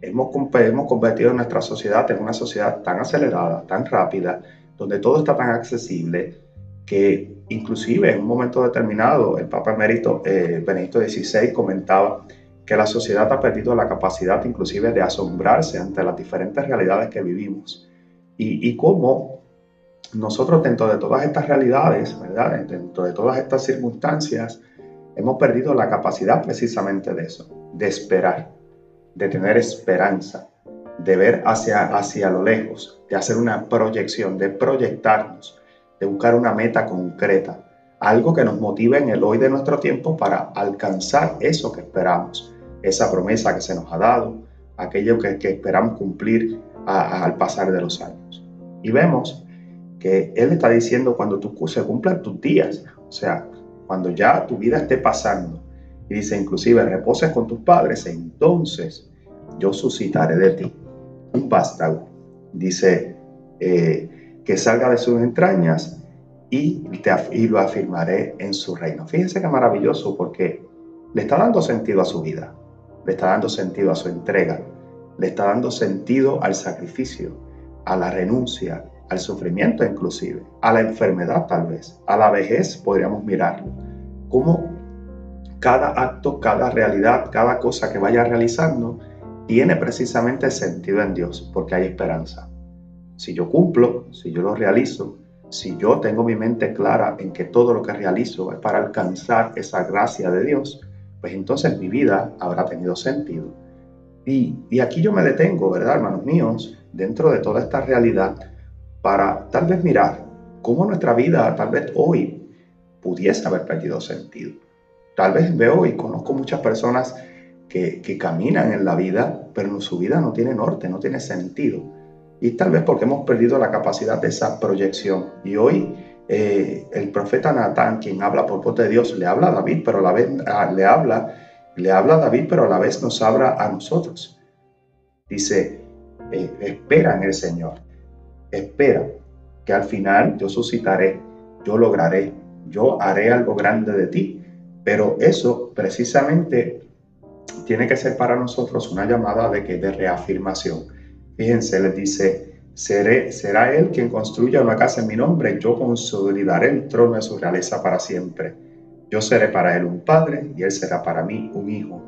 Hemos, hemos convertido nuestra sociedad en una sociedad tan acelerada, tan rápida, donde todo está tan accesible, que inclusive en un momento determinado el Papa Emérito eh, Benedicto XVI comentaba que la sociedad ha perdido la capacidad inclusive de asombrarse ante las diferentes realidades que vivimos y, cómo nosotros dentro de todas estas realidades, ¿verdad? dentro de todas estas circunstancias, hemos perdido la capacidad precisamente de eso, de esperar, de tener esperanza, de ver hacia, hacia lo lejos, de hacer una proyección, de proyectarnos, de buscar una meta concreta, algo que nos motive en el hoy de nuestro tiempo para alcanzar eso que esperamos esa promesa que se nos ha dado, aquello que, esperamos cumplir al pasar de los años. Y vemos que Él está diciendo cuando tú, se cumplan tus días, o sea, cuando ya tu vida esté pasando, y dice inclusive reposes con tus padres, entonces yo suscitaré de ti un vástago, dice eh, que salga de sus entrañas y, te, y lo afirmaré en su reino. Fíjense qué maravilloso porque le está dando sentido a su vida le está dando sentido a su entrega, le está dando sentido al sacrificio, a la renuncia, al sufrimiento inclusive, a la enfermedad tal vez, a la vejez podríamos mirarlo. Cómo cada acto, cada realidad, cada cosa que vaya realizando tiene precisamente sentido en Dios, porque hay esperanza. Si yo cumplo, si yo lo realizo, si yo tengo mi mente clara en que todo lo que realizo es para alcanzar esa gracia de Dios, pues entonces mi vida habrá tenido sentido. Y, y aquí yo me detengo, ¿verdad, hermanos míos? Dentro de toda esta realidad, para tal vez mirar cómo nuestra vida tal vez hoy pudiese haber perdido sentido. Tal vez veo y conozco muchas personas que, caminan en la vida, pero su vida no tiene norte, no tiene sentido. Y tal vez porque hemos perdido la capacidad de esa proyección. Y hoy eh, el profeta Natán, quien habla por voz de Dios, le habla a David, pero a la vez ah, le habla, le habla a David, pero a la vez nos habla a nosotros. Dice, eh, espera en el Señor espera que al final yo suscitaré, yo lograré, yo haré algo grande de ti. Pero eso precisamente tiene que ser para nosotros una llamada de, que, de reafirmación. Fíjense, les dice, Seré, será él quien construya una casa en mi nombre, yo consolidaré el trono de su realeza para siempre. Yo seré para él un padre y él será para mí un hijo.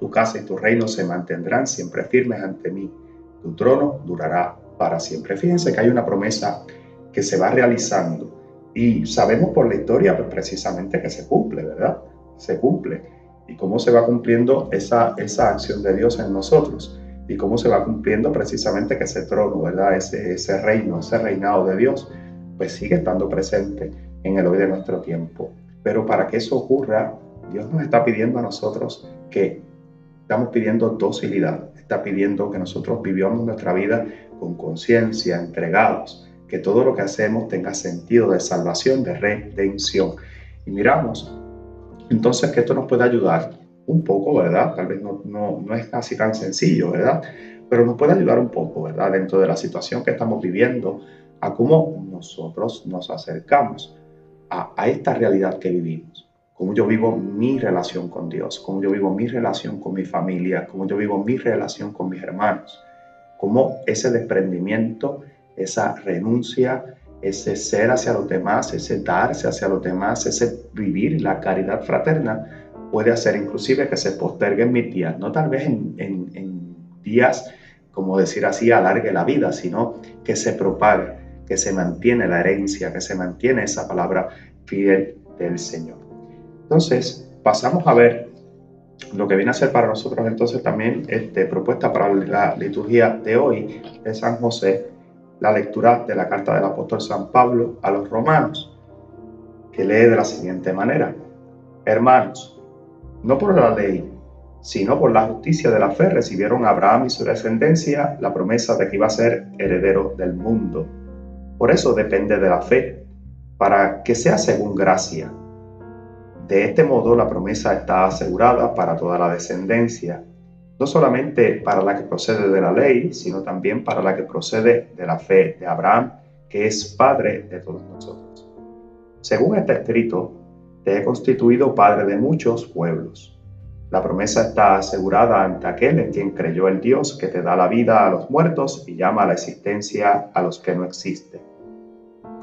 Tu casa y tu reino se mantendrán siempre firmes ante mí. Tu trono durará para siempre. Fíjense que hay una promesa que se va realizando y sabemos por la historia pues, precisamente que se cumple, ¿verdad? Se cumple. Y cómo se va cumpliendo esa, esa acción de Dios en nosotros y cómo se va cumpliendo precisamente que ese trono, ¿verdad? Ese, ese reino, ese reinado de Dios, pues sigue estando presente en el hoy de nuestro tiempo. Pero para que eso ocurra, Dios nos está pidiendo a nosotros que estamos pidiendo docilidad, está pidiendo que nosotros vivamos nuestra vida con conciencia, entregados, que todo lo que hacemos tenga sentido de salvación, de redención. Y miramos entonces que esto nos puede ayudar un poco, ¿verdad? Tal vez no, no, no es así tan sencillo, ¿verdad? Pero nos puede ayudar un poco, ¿verdad? Dentro de la situación que estamos viviendo, a cómo nosotros nos acercamos a, a esta realidad que vivimos cómo yo vivo mi relación con Dios, cómo yo vivo mi relación con mi familia, cómo yo vivo mi relación con mis hermanos, cómo ese desprendimiento, esa renuncia, ese ser hacia los demás, ese darse hacia los demás, ese vivir la caridad fraterna, puede hacer inclusive que se posterguen mis días, no tal vez en, en días, como decir así, alargue la vida, sino que se propague, que se mantiene la herencia, que se mantiene esa palabra fiel del Señor. Entonces, pasamos a ver lo que viene a ser para nosotros entonces también este, propuesta para la liturgia de hoy de San José, la lectura de la carta del apóstol San Pablo a los romanos, que lee de la siguiente manera. Hermanos, no por la ley, sino por la justicia de la fe recibieron Abraham y su descendencia la promesa de que iba a ser heredero del mundo. Por eso depende de la fe, para que sea según gracia de este modo, la promesa está asegurada para toda la descendencia, no solamente para la que procede de la ley, sino también para la que procede de la fe de Abraham, que es padre de todos nosotros. Según está escrito, te he constituido padre de muchos pueblos. La promesa está asegurada ante aquel en quien creyó el Dios que te da la vida a los muertos y llama a la existencia a los que no existen.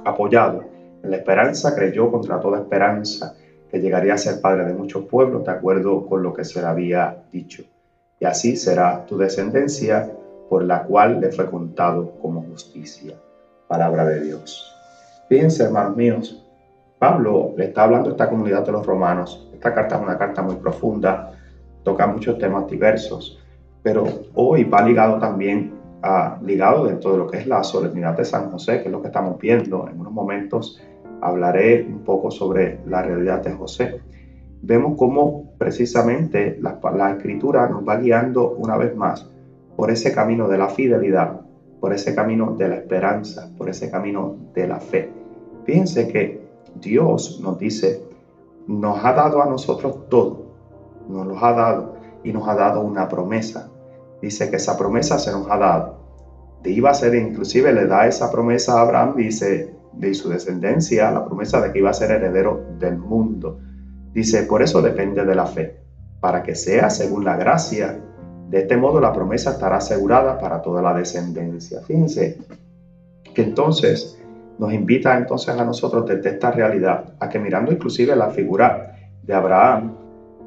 Apoyado en la esperanza, creyó contra toda esperanza que llegaría a ser padre de muchos pueblos, de acuerdo con lo que se le había dicho. Y así será tu descendencia, por la cual le fue contado como justicia. Palabra de Dios. Fíjense, hermanos míos, Pablo le está hablando a esta comunidad de los romanos. Esta carta es una carta muy profunda, toca muchos temas diversos, pero hoy va ligado también a, ligado dentro de lo que es la solemnidad de San José, que es lo que estamos viendo en unos momentos hablaré un poco sobre la realidad de José. Vemos cómo precisamente la, escritura nos va guiando una vez más por ese camino de la fidelidad, por ese camino de la esperanza, por ese camino de la fe. Fíjense que Dios nos dice, nos ha dado a nosotros todo, nos lo ha dado y nos ha dado una promesa. Dice que esa promesa se nos ha dado. De iba a ser, inclusive le da esa promesa a Abraham, dice, de su descendencia la promesa de que iba a ser heredero del mundo. Dice, por eso depende de la fe, para que sea según la gracia. De este modo la promesa estará asegurada para toda la descendencia. Fíjense, que entonces nos invita entonces a nosotros desde esta realidad, a que mirando inclusive la figura de Abraham,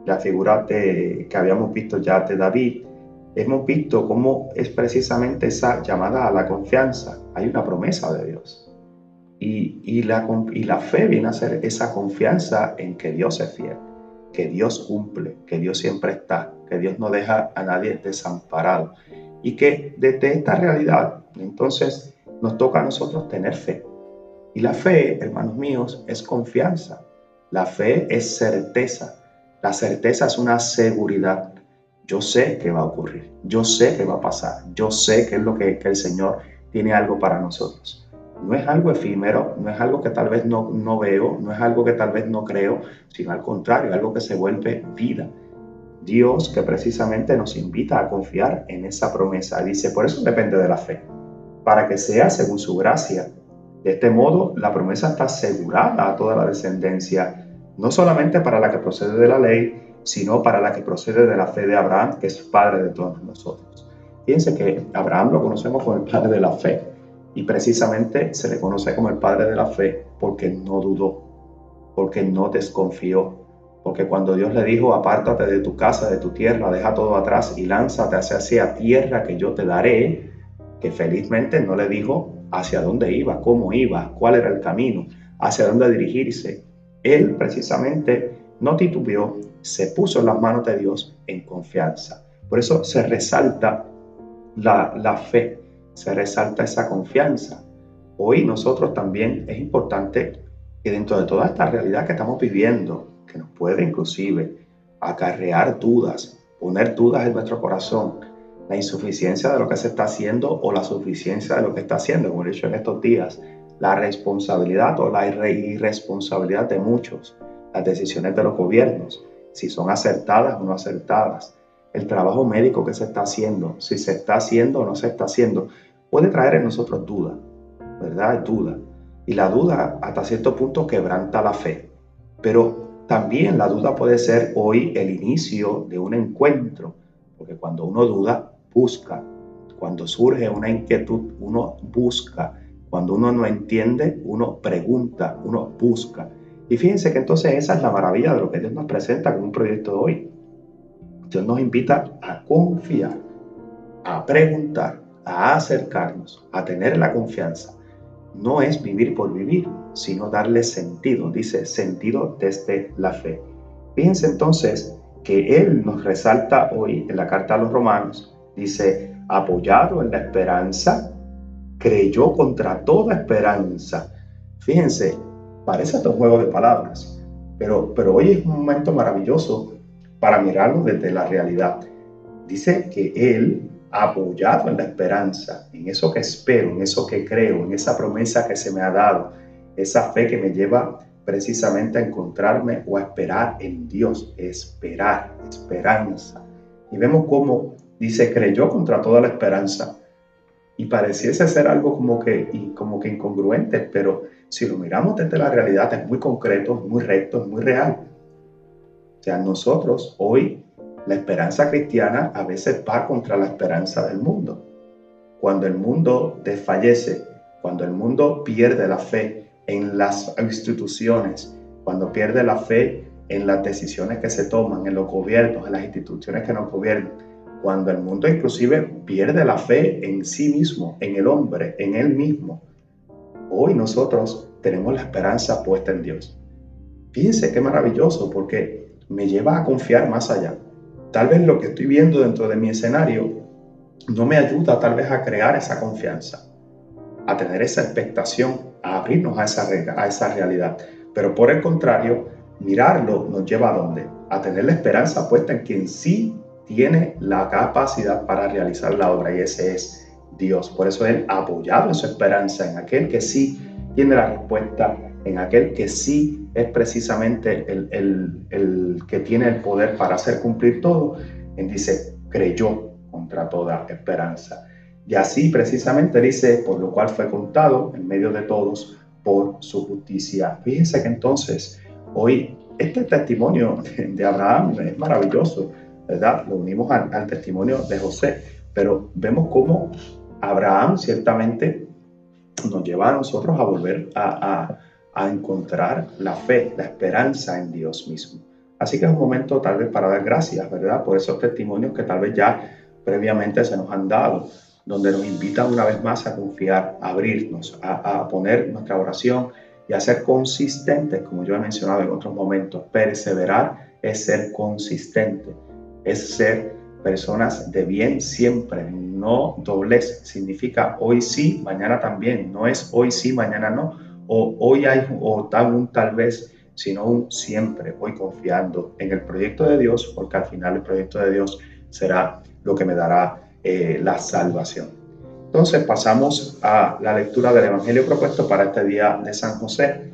la figura de, que habíamos visto ya de David, hemos visto cómo es precisamente esa llamada a la confianza. Hay una promesa de Dios. Y, y, la, y la fe viene a ser esa confianza en que Dios es fiel, que Dios cumple, que Dios siempre está, que Dios no deja a nadie desamparado. Y que desde esta realidad, entonces, nos toca a nosotros tener fe. Y la fe, hermanos míos, es confianza. La fe es certeza. La certeza es una seguridad. Yo sé que va a ocurrir. Yo sé que va a pasar. Yo sé que es lo que, el Señor tiene algo para nosotros no es algo efímero, no es algo que tal vez no veo, no es algo que tal vez no creo, sino al contrario, algo que se vuelve vida. Dios que precisamente nos invita a confiar en esa promesa. Dice, por eso depende de la fe, para que sea según su gracia. De este modo, la promesa está asegurada a toda la descendencia, no solamente para la que procede de la ley, sino para la que procede de la fe de Abraham, que es padre de todos nosotros. Fíjense que Abraham lo conocemos como el padre de la fe y precisamente se le conoce como el padre de la fe porque no dudó, porque no desconfió. Porque cuando Dios le dijo, apártate de tu casa, de tu tierra, deja todo atrás y lánzate hacia esa tierra que yo te daré, que felizmente no le dijo hacia dónde iba, cómo iba, cuál era el camino, hacia dónde dirigirse. Él precisamente no titubeó, se puso en las manos de Dios en confianza. Por eso se resalta la, la fe se resalta esa confianza. Hoy nosotros también es importante que dentro de toda esta realidad que estamos viviendo, que nos puede inclusive acarrear dudas, poner dudas en nuestro corazón, la insuficiencia de lo que se está haciendo o la suficiencia de lo que está haciendo, como he dicho en estos días, la responsabilidad o la irresponsabilidad de muchos, las decisiones de los gobiernos, si son acertadas o no acertadas, el trabajo médico que se está haciendo, si se está haciendo o no se está haciendo, puede traer en nosotros duda, ¿verdad? Duda. Y la duda hasta cierto punto quebranta la fe. Pero también la duda puede ser hoy el inicio de un encuentro, porque cuando uno duda, busca. Cuando surge una inquietud, uno busca. Cuando uno no entiende, uno pregunta, uno busca. Y fíjense que entonces esa es la maravilla de lo que Dios nos presenta con un proyecto de hoy. Dios nos invita a confiar, a preguntar, a acercarnos, a tener la confianza, no es vivir por vivir, sino darle sentido, dice sentido desde la fe. Fíjense entonces que Él nos resalta hoy en la carta a los romanos, dice, apoyado en la esperanza, creyó contra toda esperanza. Fíjense, parece un juego de palabras, pero, pero hoy es un momento maravilloso para mirarlo desde la realidad. Dice que Él apoyado en la esperanza, en eso que espero, en eso que creo, en esa promesa que se me ha dado, esa fe que me lleva precisamente a encontrarme o a esperar en Dios, esperar, esperanza. Y vemos cómo dice, creyó contra toda la esperanza. Y pareciese ser algo como que, como que incongruente, pero si lo miramos desde la realidad es muy concreto, muy recto, muy real. O sea, nosotros hoy la esperanza cristiana a veces va contra la esperanza del mundo. Cuando el mundo desfallece, cuando el mundo pierde la fe en las instituciones, cuando pierde la fe en las decisiones que se toman, en los gobiernos, en las instituciones que nos gobiernan, cuando el mundo inclusive pierde la fe en sí mismo, en el hombre, en él mismo. Hoy nosotros tenemos la esperanza puesta en Dios. Fíjense qué maravilloso porque me lleva a confiar más allá. Tal vez lo que estoy viendo dentro de mi escenario no me ayuda tal vez a crear esa confianza, a tener esa expectación, a abrirnos a esa, a esa realidad. Pero por el contrario, mirarlo nos lleva a dónde? A tener la esperanza puesta en quien sí tiene la capacidad para realizar la obra y ese es Dios. Por eso Él apoyado su esperanza en aquel que sí tiene la respuesta en aquel que sí es precisamente el, que tiene el poder para hacer cumplir todo, él dice, creyó contra toda esperanza. Y así precisamente dice, por lo cual fue contado en medio de todos por su justicia. Fíjense que entonces hoy este testimonio de Abraham es maravilloso, ¿verdad? Lo unimos al, al testimonio de José, pero vemos cómo Abraham ciertamente nos lleva a nosotros a volver a, a encontrar la fe, la esperanza en Dios mismo. Así que es un momento tal vez para dar gracias, ¿verdad? Por esos testimonios que tal vez ya previamente se nos han dado, donde nos invitan una vez más a confiar, a abrirnos, a, poner nuestra oración y a ser consistentes, como yo he mencionado en otros momentos. Perseverar es ser consistente, es ser personas de bien siempre, no doblez. Significa hoy sí, mañana también. No es hoy sí, mañana no. O hoy hay o tal, un tal vez, sino un siempre. Voy confiando en el proyecto de Dios, porque al final el proyecto de Dios será lo que me dará eh, la salvación. Entonces pasamos a la lectura del Evangelio propuesto para este día de San José.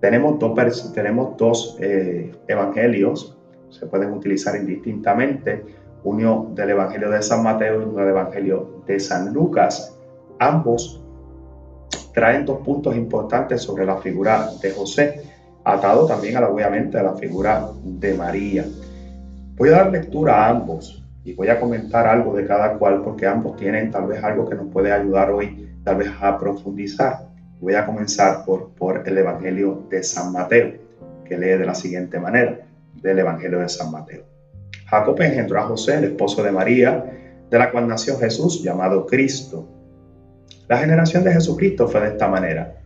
Tenemos dos, tenemos dos eh, evangelios, se pueden utilizar indistintamente, uno del Evangelio de San Mateo y uno del Evangelio de San Lucas. Ambos traen dos puntos importantes sobre la figura de José, atado también obviamente a la figura de María. Voy a dar lectura a ambos y voy a comentar algo de cada cual porque ambos tienen tal vez algo que nos puede ayudar hoy, tal vez a profundizar. Voy a comenzar por, por el Evangelio de San Mateo, que lee de la siguiente manera, del Evangelio de San Mateo. Jacob engendró a José, el esposo de María, de la cual nació Jesús, llamado Cristo. La generación de Jesucristo fue de esta manera.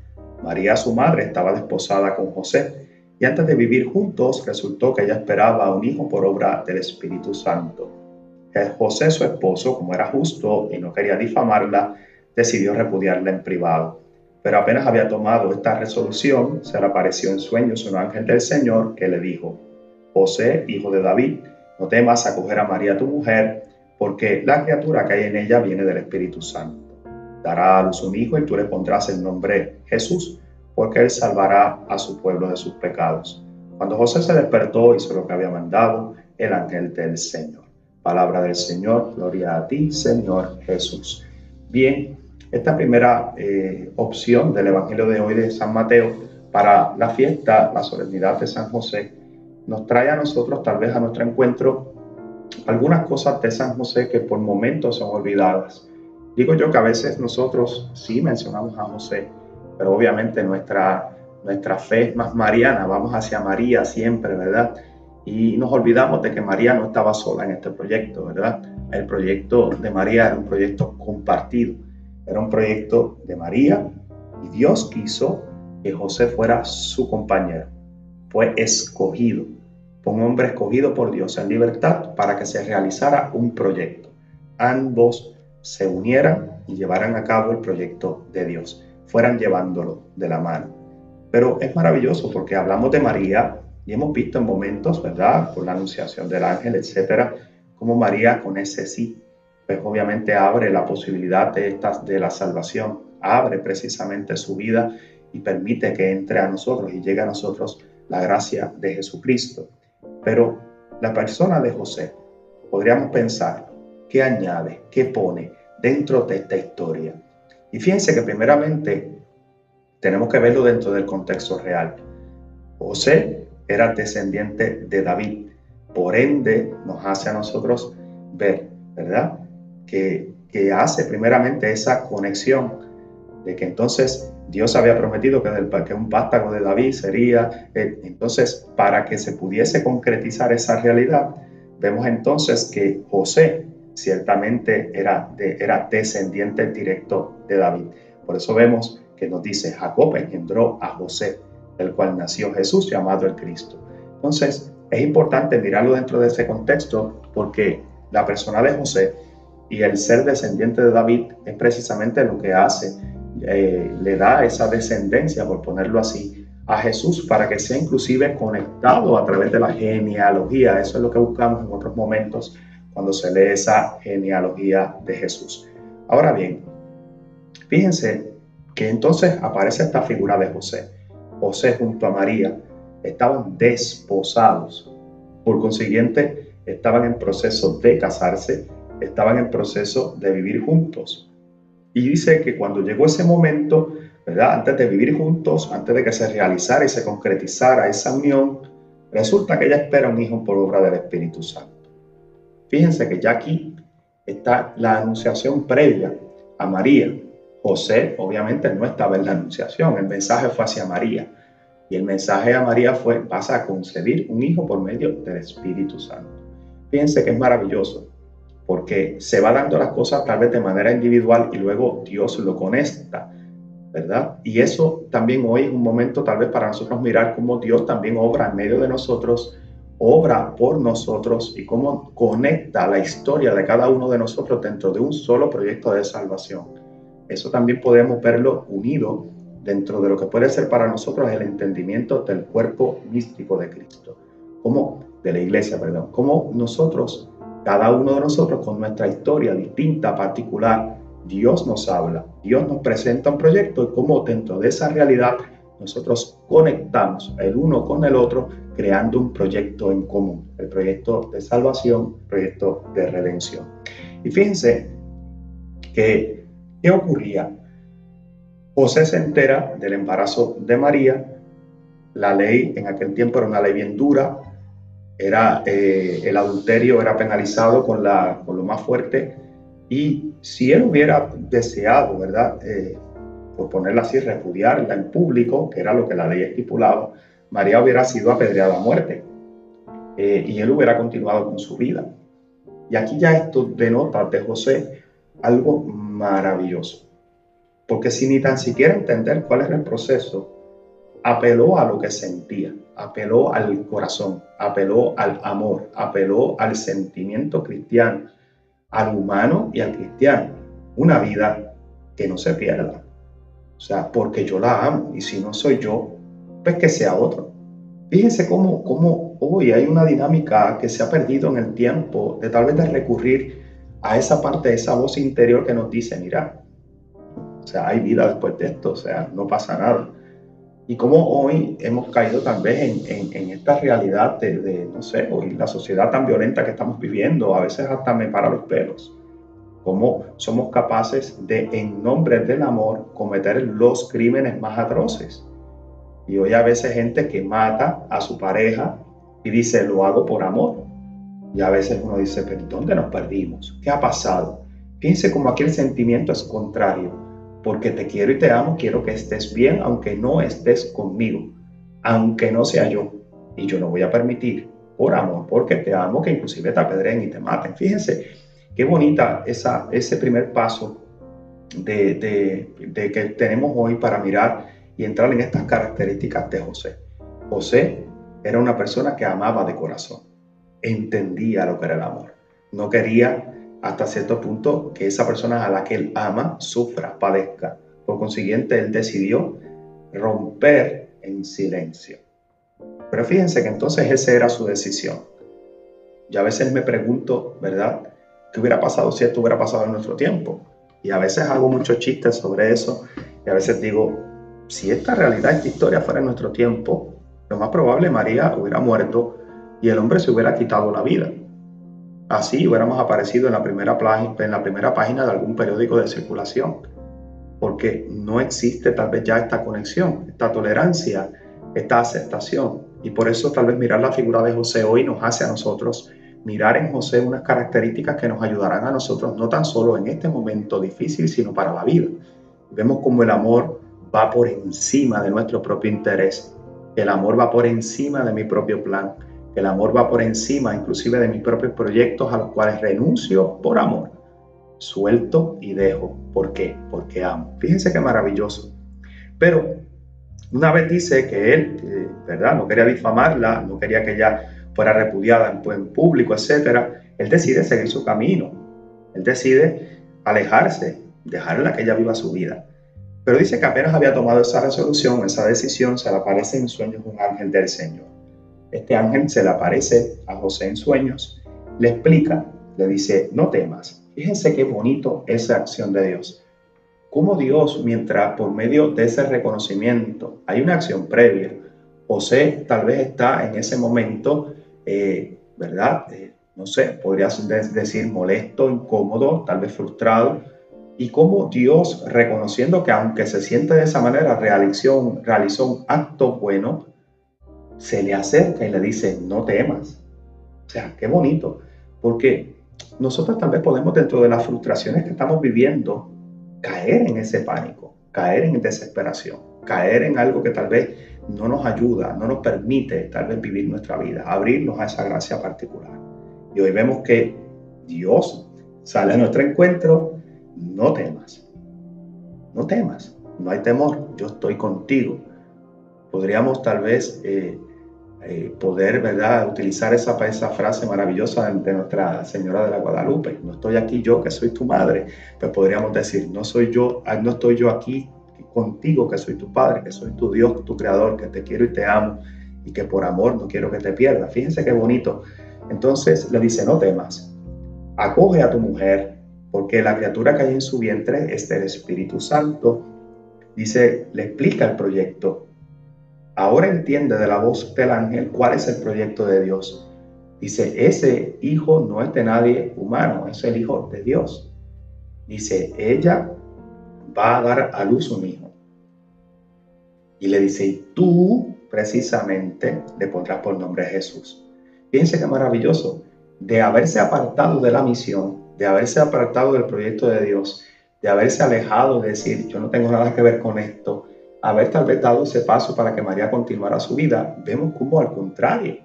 María, su madre, estaba desposada con José, y antes de vivir juntos resultó que ella esperaba a un hijo por obra del Espíritu Santo. José, su esposo, como era justo y no quería difamarla, decidió repudiarla en privado. Pero apenas había tomado esta resolución, se le apareció en sueños un ángel del Señor que le dijo, José, hijo de David, no temas acoger a María tu mujer, porque la criatura que hay en ella viene del Espíritu Santo. Dará a luz un hijo y tú le pondrás el nombre Jesús, porque él salvará a su pueblo de sus pecados. Cuando José se despertó, hizo lo que había mandado el ángel del Señor. Palabra del Señor, gloria a ti, Señor Jesús. Bien, esta primera eh, opción del Evangelio de hoy de San Mateo para la fiesta, la solemnidad de San José, nos trae a nosotros, tal vez a nuestro encuentro, algunas cosas de San José que por momentos son olvidadas. Digo yo que a veces nosotros sí mencionamos a José, pero obviamente nuestra, nuestra fe es más mariana, vamos hacia María siempre, ¿verdad? y nos olvidamos de que María no estaba sola en este proyecto, ¿verdad? El proyecto de María era un proyecto compartido, era un proyecto de María y Dios quiso que José fuera su compañero. Fue escogido, fue un hombre escogido por Dios en libertad para que se realizara un proyecto. Ambos se unieran y llevaran a cabo el proyecto de Dios, fueran llevándolo de la mano. Pero es maravilloso porque hablamos de María y hemos visto en momentos, ¿verdad? Por la anunciación del ángel, etcétera, como María con ese sí, pues obviamente abre la posibilidad de, estas, de la salvación, abre precisamente su vida y permite que entre a nosotros y llegue a nosotros la gracia de Jesucristo. Pero la persona de José, podríamos pensar, ¿qué añade, qué pone dentro de esta historia? Y fíjense que primeramente tenemos que verlo dentro del contexto real. José era descendiente de David. Por ende, nos hace a nosotros ver, ¿verdad? Que, que hace primeramente esa conexión de que entonces Dios había prometido que, del, que un vástago de David sería, eh, entonces, para que se pudiese concretizar esa realidad, vemos entonces que José ciertamente era, de, era descendiente directo de David. Por eso vemos que nos dice, Jacob engendró a José del cual nació Jesús llamado el Cristo. Entonces, es importante mirarlo dentro de ese contexto porque la persona de José y el ser descendiente de David es precisamente lo que hace, eh, le da esa descendencia, por ponerlo así, a Jesús para que sea inclusive conectado a través de la genealogía. Eso es lo que buscamos en otros momentos cuando se lee esa genealogía de Jesús. Ahora bien, fíjense que entonces aparece esta figura de José. José junto a María estaban desposados. Por consiguiente, estaban en proceso de casarse, estaban en proceso de vivir juntos. Y dice que cuando llegó ese momento, ¿verdad? Antes de vivir juntos, antes de que se realizara y se concretizara esa unión, resulta que ella espera un hijo por obra del Espíritu Santo. Fíjense que ya aquí está la anunciación previa a María. José obviamente no estaba en la anunciación, el mensaje fue hacia María. Y el mensaje a María fue, vas a concebir un hijo por medio del Espíritu Santo. Fíjense que es maravilloso, porque se va dando las cosas tal vez de manera individual y luego Dios lo conecta, ¿verdad? Y eso también hoy es un momento tal vez para nosotros mirar cómo Dios también obra en medio de nosotros, obra por nosotros y cómo conecta la historia de cada uno de nosotros dentro de un solo proyecto de salvación. Eso también podemos verlo unido dentro de lo que puede ser para nosotros el entendimiento del cuerpo místico de Cristo, como de la iglesia, perdón, como nosotros, cada uno de nosotros con nuestra historia distinta, particular, Dios nos habla, Dios nos presenta un proyecto y cómo dentro de esa realidad nosotros conectamos el uno con el otro creando un proyecto en común, el proyecto de salvación, el proyecto de redención. Y fíjense que, ¿qué ocurría? José se entera del embarazo de María. La ley en aquel tiempo era una ley bien dura. Era, eh, el adulterio era penalizado con, la, con lo más fuerte. Y si él hubiera deseado, ¿verdad? Eh, por ponerla así, repudiarla en público, que era lo que la ley estipulaba, María hubiera sido apedreada a muerte. Eh, y él hubiera continuado con su vida. Y aquí ya esto denota de José algo maravilloso. Porque sin ni tan siquiera entender cuál era el proceso, apeló a lo que sentía, apeló al corazón, apeló al amor, apeló al sentimiento cristiano, al humano y al cristiano. Una vida que no se pierda. O sea, porque yo la amo y si no soy yo, pues que sea otro. Fíjense cómo, cómo hoy hay una dinámica que se ha perdido en el tiempo de tal vez de recurrir a esa parte, de esa voz interior que nos dice, mira, o sea, hay vida después de esto, o sea, no pasa nada. Y como hoy hemos caído tal vez en, en, esta realidad de, de, no sé, hoy la sociedad tan violenta que estamos viviendo, a veces hasta me para los pelos. Cómo somos capaces de, en nombre del amor, cometer los crímenes más atroces. Y hoy a veces gente que mata a su pareja y dice, lo hago por amor. Y a veces uno dice, pero ¿dónde nos perdimos? ¿Qué ha pasado? Fíjense cómo aquí el sentimiento es contrario porque te quiero y te amo, quiero que estés bien aunque no estés conmigo, aunque no sea yo. Y yo no voy a permitir, por amor, porque te amo, que inclusive te apedreen y te maten. Fíjense qué bonita esa, ese primer paso de, de que tenemos hoy para mirar y entrar en estas características de José. José era una persona que amaba de corazón, entendía lo que era el amor, no quería hasta cierto punto que esa persona a la que él ama sufra, padezca. Por consiguiente, él decidió romper en silencio. Pero fíjense que entonces esa era su decisión. Yo a veces me pregunto, ¿verdad? ¿Qué hubiera pasado si esto hubiera pasado en nuestro tiempo? Y a veces hago muchos chistes sobre eso. Y a veces digo, si esta realidad, esta historia fuera en nuestro tiempo, lo más probable María hubiera muerto y el hombre se hubiera quitado la vida así hubiéramos aparecido en la primera, página de algún periódico de circulación, porque no existe tal vez ya esta conexión, esta tolerancia, esta aceptación. Y por eso tal vez mirar la figura de José hoy nos hace a nosotros mirar en José unas características que nos ayudarán a nosotros no tan solo en este momento difícil, sino para la vida. Vemos como el amor va por encima de nuestro propio interés, el amor va por encima de mi propio plan el amor va por encima inclusive de mis propios proyectos a los cuales renuncio por amor. Suelto y dejo. ¿Por qué? Porque amo. Fíjense qué maravilloso. Pero una vez dice que él, ¿verdad? No quería difamarla, no quería que ella fuera repudiada en, en público, etc. Él decide seguir su camino. Él decide alejarse, dejarla que ella viva su vida. Pero dice que apenas había tomado esa resolución, esa decisión, se le aparece en sueños un ángel del Señor. Este ángel se le aparece a José en sueños, le explica, le dice, no temas. Fíjense qué bonito esa acción de Dios. Cómo Dios, mientras por medio de ese reconocimiento hay una acción previa, José tal vez está en ese momento, eh, ¿verdad? Eh, no sé, podrías decir molesto, incómodo, tal vez frustrado, y cómo Dios, reconociendo que aunque se siente de esa manera, realizó, realizó un acto bueno, se le acerca y le dice, no temas. O sea, qué bonito, porque nosotros vez podemos dentro de las frustraciones que estamos viviendo, caer en ese pánico, caer en desesperación, caer en algo que tal vez no nos ayuda, no nos permite tal vez vivir nuestra vida, abrirnos a esa gracia particular. Y hoy vemos que Dios sale a nuestro encuentro, no temas, no temas, no hay temor, yo estoy contigo. Podríamos tal vez eh, eh, poder, ¿verdad?, utilizar esa, esa frase maravillosa de, Nuestra Señora de la Guadalupe. No estoy aquí yo, que soy tu madre, pero podríamos decir, no soy yo, ah, no estoy yo aquí contigo, que soy tu padre, que soy tu Dios, tu creador, que te quiero y te amo y que por amor no quiero que te pierdas. Fíjense qué bonito. Entonces le dice, no temas, acoge a tu mujer, porque la criatura que hay en su vientre es del Espíritu Santo. Dice, le explica el proyecto ahora entiende de la voz del ángel cuál es el proyecto de Dios. Dice, ese hijo no es de nadie humano, es el hijo de Dios. Dice, ella va a dar a luz un hijo. Y le dice, y tú precisamente le pondrás por nombre Jesús. Fíjense qué maravilloso. De haberse apartado de la misión, de haberse apartado del proyecto de Dios, de haberse alejado de decir, yo no tengo nada que ver con esto, haber tal vez dado ese paso para que María continuara su vida, vemos como al contrario.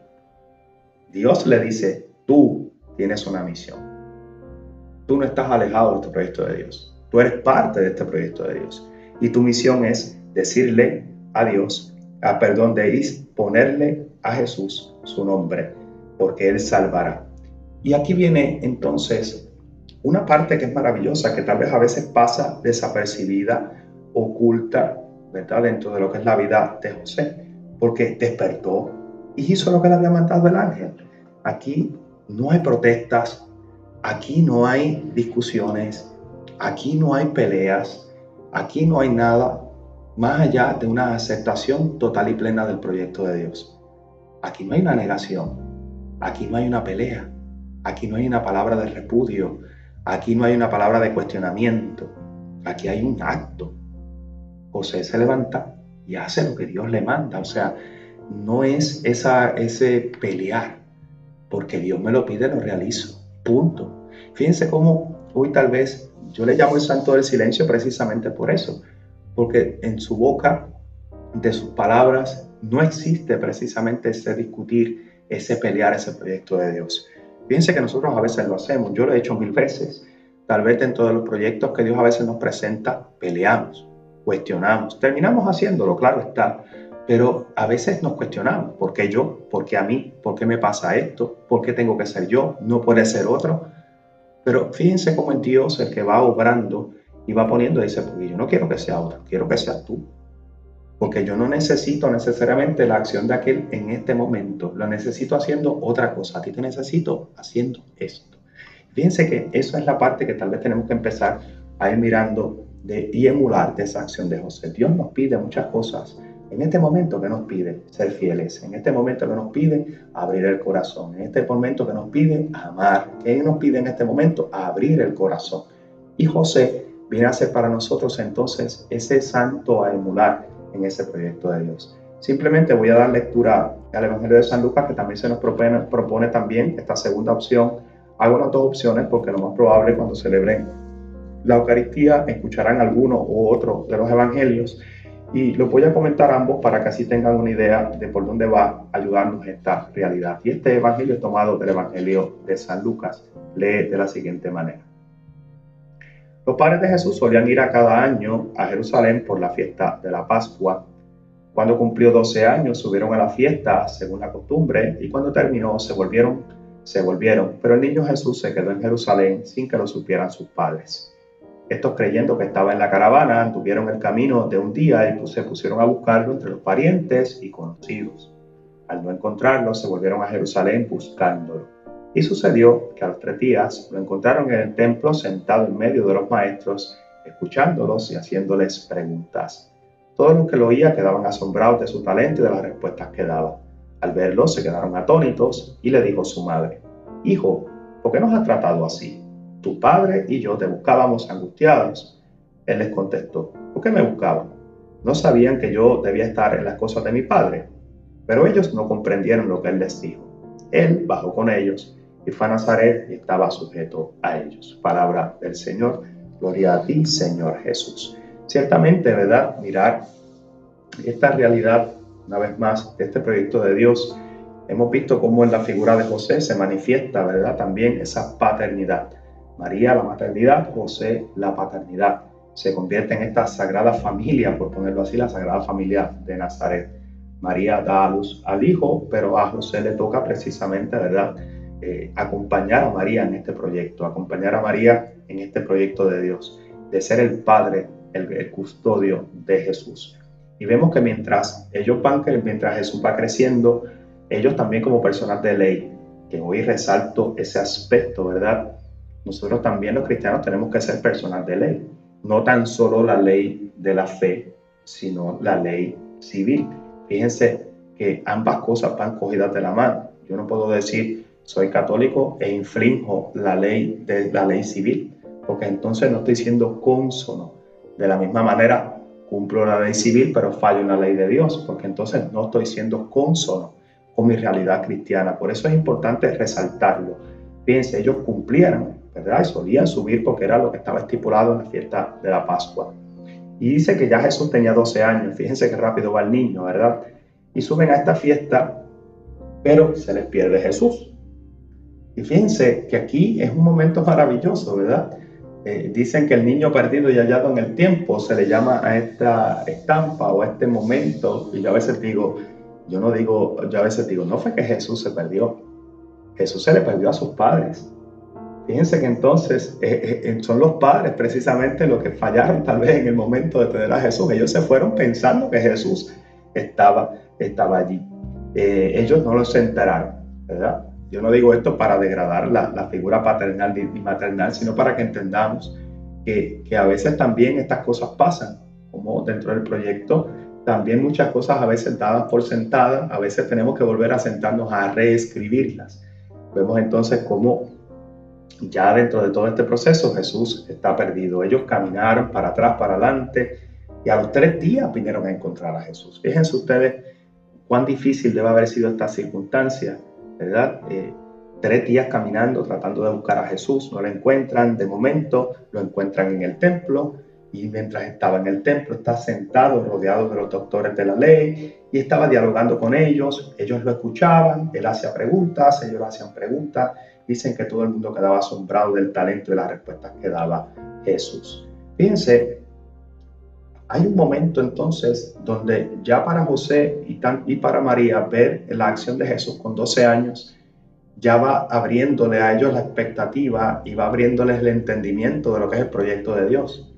Dios le dice, tú tienes una misión. Tú no estás alejado de este proyecto de Dios. Tú eres parte de este proyecto de Dios. Y tu misión es decirle a Dios, a perdón, de ponerle a Jesús su nombre, porque Él salvará. Y aquí viene entonces una parte que es maravillosa, que tal vez a veces pasa desapercibida, oculta, Dentro de lo que es la vida de José, porque despertó y hizo lo que le había mandado el ángel. Aquí no hay protestas, aquí no hay discusiones, aquí no hay peleas, aquí no hay nada más allá de una aceptación total y plena del proyecto de Dios. Aquí no hay una negación, aquí no hay una pelea, aquí no hay una palabra de repudio, aquí no hay una palabra de cuestionamiento, aquí hay un acto José se levanta y hace lo que Dios le manda. O sea, no es esa, ese pelear, porque Dios me lo pide, lo realizo. Punto. Fíjense cómo hoy tal vez yo le llamo el santo del silencio precisamente por eso, porque en su boca, de sus palabras, no existe precisamente ese discutir, ese pelear, ese proyecto de Dios. Fíjense que nosotros a veces lo hacemos, yo lo he hecho mil veces. Tal vez dentro de los proyectos que Dios a veces nos presenta, peleamos cuestionamos. Terminamos haciéndolo, claro está, pero a veces nos cuestionamos, ¿por qué yo? ¿Por qué a mí? ¿Por qué me pasa esto? ¿Por qué tengo que ser yo? ¿No puede ser otro? Pero fíjense cómo es Dios el que va obrando y va poniendo, dice, porque yo no quiero que sea otro, quiero que seas tú. Porque yo no necesito necesariamente la acción de aquel en este momento, lo necesito haciendo otra cosa, a ti te necesito haciendo esto. Fíjense que eso es la parte que tal vez tenemos que empezar a ir mirando de, y emular de esa acción de José. Dios nos pide muchas cosas. En este momento que nos pide ser fieles, en este momento que nos pide abrir el corazón, en este momento que nos pide amar, ¿qué nos pide en este momento? Abrir el corazón. Y José viene a ser para nosotros entonces ese santo a emular en ese proyecto de Dios. Simplemente voy a dar lectura al Evangelio de San Lucas, que también se nos propone, propone también esta segunda opción. Hago las dos opciones porque lo más probable cuando celebren la Eucaristía, escucharán alguno u otro de los evangelios y lo voy a comentar ambos para que así tengan una idea de por dónde va a ayudarnos esta realidad. Y este evangelio es tomado del Evangelio de San Lucas. Lee de la siguiente manera. Los padres de Jesús solían ir a cada año a Jerusalén por la fiesta de la Pascua. Cuando cumplió 12 años subieron a la fiesta según la costumbre y cuando terminó se volvieron, se volvieron. Pero el niño Jesús se quedó en Jerusalén sin que lo supieran sus padres. Estos creyendo que estaba en la caravana, tuvieron el camino de un día y se pusieron a buscarlo entre los parientes y conocidos. Al no encontrarlo, se volvieron a Jerusalén buscándolo. Y sucedió que a los tres días lo encontraron en el templo sentado en medio de los maestros, escuchándolos y haciéndoles preguntas. Todos los que lo oían quedaban asombrados de su talento y de las respuestas que daba. Al verlo se quedaron atónitos y le dijo su madre, Hijo, ¿por qué nos has tratado así? Tu padre y yo te buscábamos angustiados. Él les contestó, ¿por qué me buscaban? No sabían que yo debía estar en las cosas de mi padre. Pero ellos no comprendieron lo que él les dijo. Él bajó con ellos y fue a Nazaret y estaba sujeto a ellos. Palabra del Señor. Gloria a ti, Señor Jesús. Ciertamente, ¿verdad? Mirar esta realidad, una vez más, de este proyecto de Dios, hemos visto cómo en la figura de José se manifiesta, ¿verdad? También esa paternidad. María, la maternidad, José, la paternidad. Se convierte en esta sagrada familia, por ponerlo así, la sagrada familia de Nazaret. María da a luz al hijo, pero a José le toca precisamente, ¿verdad? Eh, acompañar a María en este proyecto, acompañar a María en este proyecto de Dios, de ser el padre, el, custodio de Jesús. Y vemos que mientras ellos van, mientras Jesús va creciendo, ellos también como personas de ley, que hoy resalto ese aspecto, ¿verdad? Nosotros también los cristianos tenemos que ser personas de ley, no tan solo la ley de la fe, sino la ley civil. Fíjense que ambas cosas van cogidas de la mano. Yo no puedo decir soy católico e infringo la ley de la ley civil, porque entonces no estoy siendo cónsono. De la misma manera, cumplo la ley civil, pero fallo en la ley de Dios, porque entonces no estoy siendo cónsono con mi realidad cristiana. Por eso es importante resaltarlo. Fíjense, ellos cumplieron, ¿verdad? Y solían subir porque era lo que estaba estipulado en la fiesta de la Pascua. Y dice que ya Jesús tenía 12 años. Fíjense qué rápido va el niño, ¿verdad? Y suben a esta fiesta, pero se les pierde Jesús. Y fíjense que aquí es un momento maravilloso, ¿verdad? Eh, dicen que el niño perdido y hallado en el tiempo se le llama a esta estampa o a este momento. Y yo a veces digo, yo no digo, yo a veces digo, no fue que Jesús se perdió. Jesús se le perdió a sus padres. Fíjense que entonces eh, eh, son los padres precisamente los que fallaron tal vez en el momento de perder a Jesús. Ellos se fueron pensando que Jesús estaba, estaba allí. ellos no lo enteraron, ¿verdad? Yo no digo esto para degradar la, figura paternal y maternal, sino para que entendamos que, a veces también estas cosas pasan, como dentro del proyecto, también muchas cosas a veces dadas por sentadas, a veces tenemos que volver a sentarnos a reescribirlas. Vemos entonces cómo ya dentro de todo este proceso Jesús está perdido. Ellos caminaron para atrás, para adelante, y a los tres días vinieron a encontrar a Jesús. Fíjense ustedes cuán difícil debe haber sido esta circunstancia ¿verdad? Eh, tres días caminando tratando de buscar a Jesús, no lo encuentran, de momento lo encuentran en el templo y mientras estaba en el templo está sentado rodeado de los doctores de la ley y estaba dialogando con ellos, ellos lo escuchaban, él hacía preguntas, ellos hacían preguntas, dicen que todo el mundo quedaba asombrado del talento y las respuestas que daba Jesús. Fíjense, hay un momento entonces donde ya para José y, y para María ver la acción de Jesús con 12 años, ya va abriéndole a ellos la expectativa y va abriéndoles el entendimiento de lo que es el proyecto de Dios.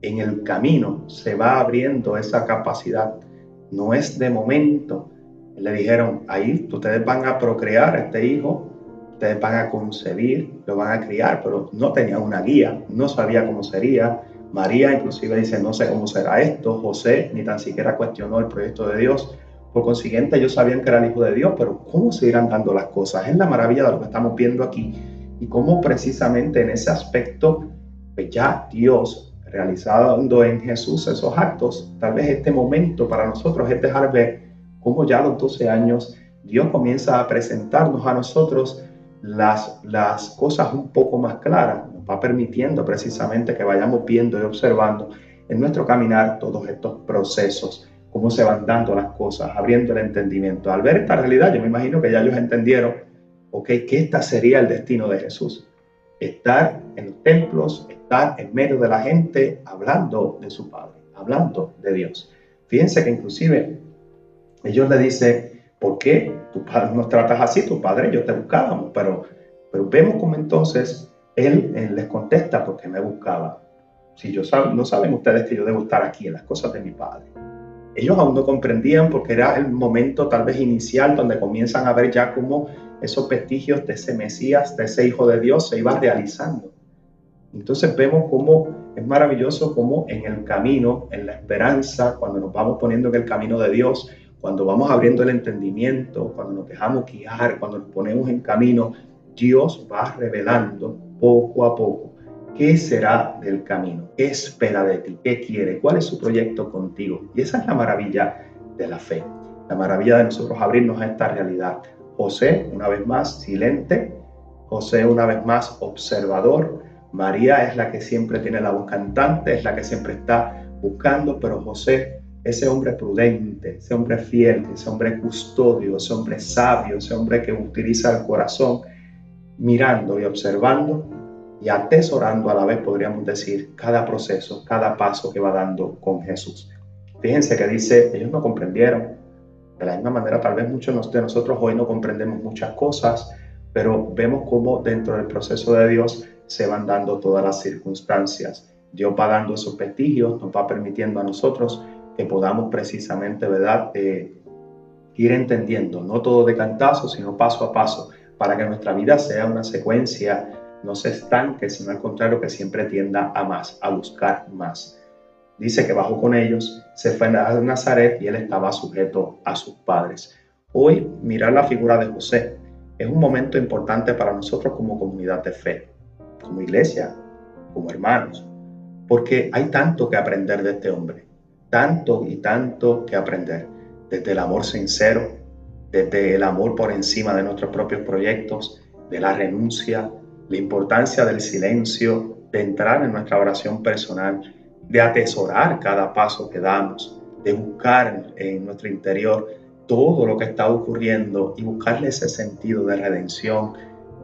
En el camino se va abriendo esa capacidad. No es de momento. Le dijeron, ahí ustedes van a procrear a este hijo, ustedes van a concebir, lo van a criar, pero no tenía una guía, no sabía cómo sería, María inclusive dice, no sé cómo será esto. José ni tan siquiera cuestionó el proyecto de Dios. Por consiguiente, ellos sabían que era el Hijo de Dios, pero ¿cómo se irán dando las cosas? Es la maravilla de lo que estamos viendo aquí. Y cómo precisamente en ese aspecto, pues ya Dios realizando en Jesús esos actos, tal vez este momento para nosotros es dejar ver cómo ya a los 12 años Dios comienza a presentarnos a nosotros las, las cosas un poco más claras va permitiendo precisamente que vayamos viendo y observando en nuestro caminar todos estos procesos, cómo se van dando las cosas, abriendo el entendimiento. Al ver esta realidad, yo me imagino que ya ellos entendieron, ok, que este sería el destino de Jesús. Estar en los templos, estar en medio de la gente, hablando de su Padre, hablando de Dios. Fíjense que inclusive ellos le dicen, ¿por qué tu Padre nos tratas así? Tu Padre yo te buscábamos, pero, pero vemos como entonces él, les contesta porque me buscaba. Si yo no saben ustedes que yo debo estar aquí en las cosas de mi padre. Ellos aún no comprendían porque era el momento tal vez inicial donde comienzan a ver ya cómo esos vestigios de ese Mesías, de ese Hijo de Dios se iba realizando. Entonces vemos cómo es maravilloso cómo en el camino, en la esperanza, cuando nos vamos poniendo en el camino de Dios, cuando vamos abriendo el entendimiento, cuando nos dejamos guiar, cuando nos ponemos en camino, Dios va revelando poco a poco. ¿Qué será del camino? ¿Qué espera de ti? ¿Qué quiere? ¿Cuál es su proyecto contigo? Y esa es la maravilla de la fe, la maravilla de nosotros abrirnos a esta realidad. José, una vez más, silente. José, una vez más, observador. María es la que siempre tiene la voz cantante, es la que siempre está buscando, pero José, ese hombre prudente, ese hombre fiel, ese hombre custodio, ese hombre sabio, ese hombre que utiliza el corazón, mirando y observando y atesorando a la vez, podríamos decir, cada proceso, cada paso que va dando con Jesús. Fíjense que dice, ellos no comprendieron. De la misma manera, tal vez muchos de nosotros hoy no comprendemos muchas cosas, pero vemos cómo dentro del proceso de Dios se van dando todas las circunstancias. Dios va dando esos vestigios, nos va permitiendo a nosotros que podamos precisamente, ¿verdad?, eh, ir entendiendo, no todo de cantazo, sino paso a paso, para que nuestra vida sea una secuencia, no se estanque, sino al contrario, que siempre tienda a más, a buscar más. Dice que bajó con ellos, se fue a Nazaret y él estaba sujeto a sus padres. Hoy, mirar la figura de José es un momento importante para nosotros como comunidad de fe como iglesia, como hermanos, porque hay tanto que aprender de este hombre, tanto y tanto que aprender, desde el amor sincero, desde el amor por encima de nuestros propios proyectos, de la renuncia, la importancia del silencio, de entrar en nuestra oración personal, de atesorar cada paso que damos, de buscar en nuestro interior todo lo que está ocurriendo y buscarle ese sentido de redención,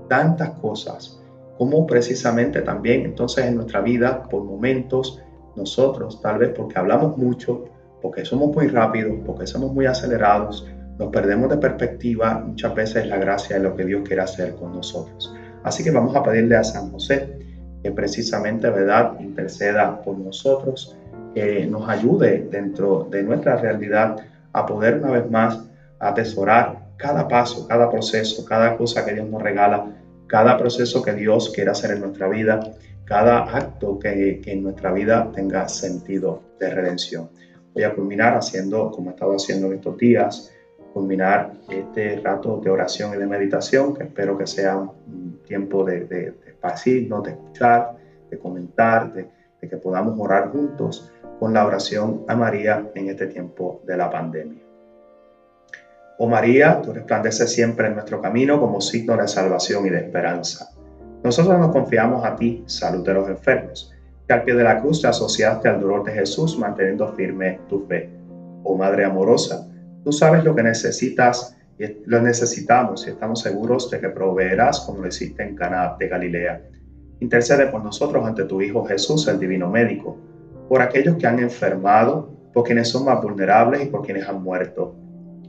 tantas cosas. Como precisamente también entonces en nuestra vida, por momentos, nosotros tal vez porque hablamos mucho, porque somos muy rápidos, porque somos muy acelerados, nos perdemos de perspectiva muchas veces la gracia de lo que Dios quiere hacer con nosotros. Así que vamos a pedirle a San José que precisamente, ¿verdad?, interceda por nosotros, que nos ayude dentro de nuestra realidad a poder una vez más atesorar cada paso, cada proceso, cada cosa que Dios nos regala cada proceso que Dios quiera hacer en nuestra vida, cada acto que, en nuestra vida tenga sentido de redención. Voy a culminar haciendo, como he estado haciendo en estos días, culminar este rato de oración y de meditación, que espero que sea un tiempo de, de, de de escuchar, de comentar, de, de que podamos orar juntos con la oración a María en este tiempo de la pandemia. Oh María, tú resplandeces siempre en nuestro camino como signo de salvación y de esperanza. Nosotros nos confiamos a ti, salud de los enfermos, que al pie de la cruz te asociaste al dolor de Jesús manteniendo firme tu fe. Oh Madre amorosa, tú sabes lo que necesitas y lo necesitamos y estamos seguros de que proveerás como lo hiciste en Cana de Galilea. Intercede por nosotros ante tu Hijo Jesús, el Divino Médico, por aquellos que han enfermado, por quienes son más vulnerables y por quienes han muerto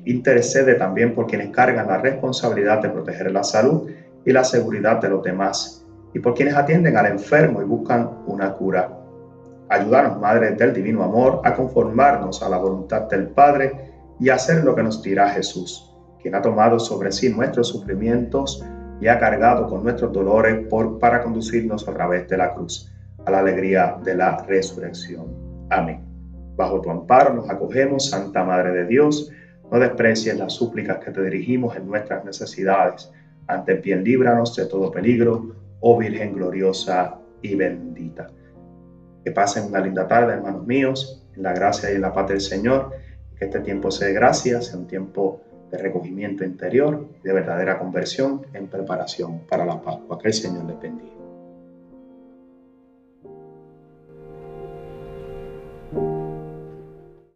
intercede también por quienes cargan la responsabilidad de proteger la salud y la seguridad de los demás, y por quienes atienden al enfermo y buscan una cura. Ayúdanos, Madre del Divino Amor, a conformarnos a la voluntad del Padre y a hacer lo que nos dirá Jesús, quien ha tomado sobre sí nuestros sufrimientos y ha cargado con nuestros dolores por, para conducirnos a través de la cruz, a la alegría de la resurrección. Amén. Bajo tu amparo nos acogemos, Santa Madre de Dios, no desprecies las súplicas que te dirigimos en nuestras necesidades. Antes bien, líbranos de todo peligro, oh Virgen gloriosa y bendita. Que pasen una linda tarde, hermanos míos, en la gracia y en la paz del Señor. Que este tiempo sea de gracia, sea un tiempo de recogimiento interior, de verdadera conversión en preparación para la Pascua. Que el Señor les bendiga.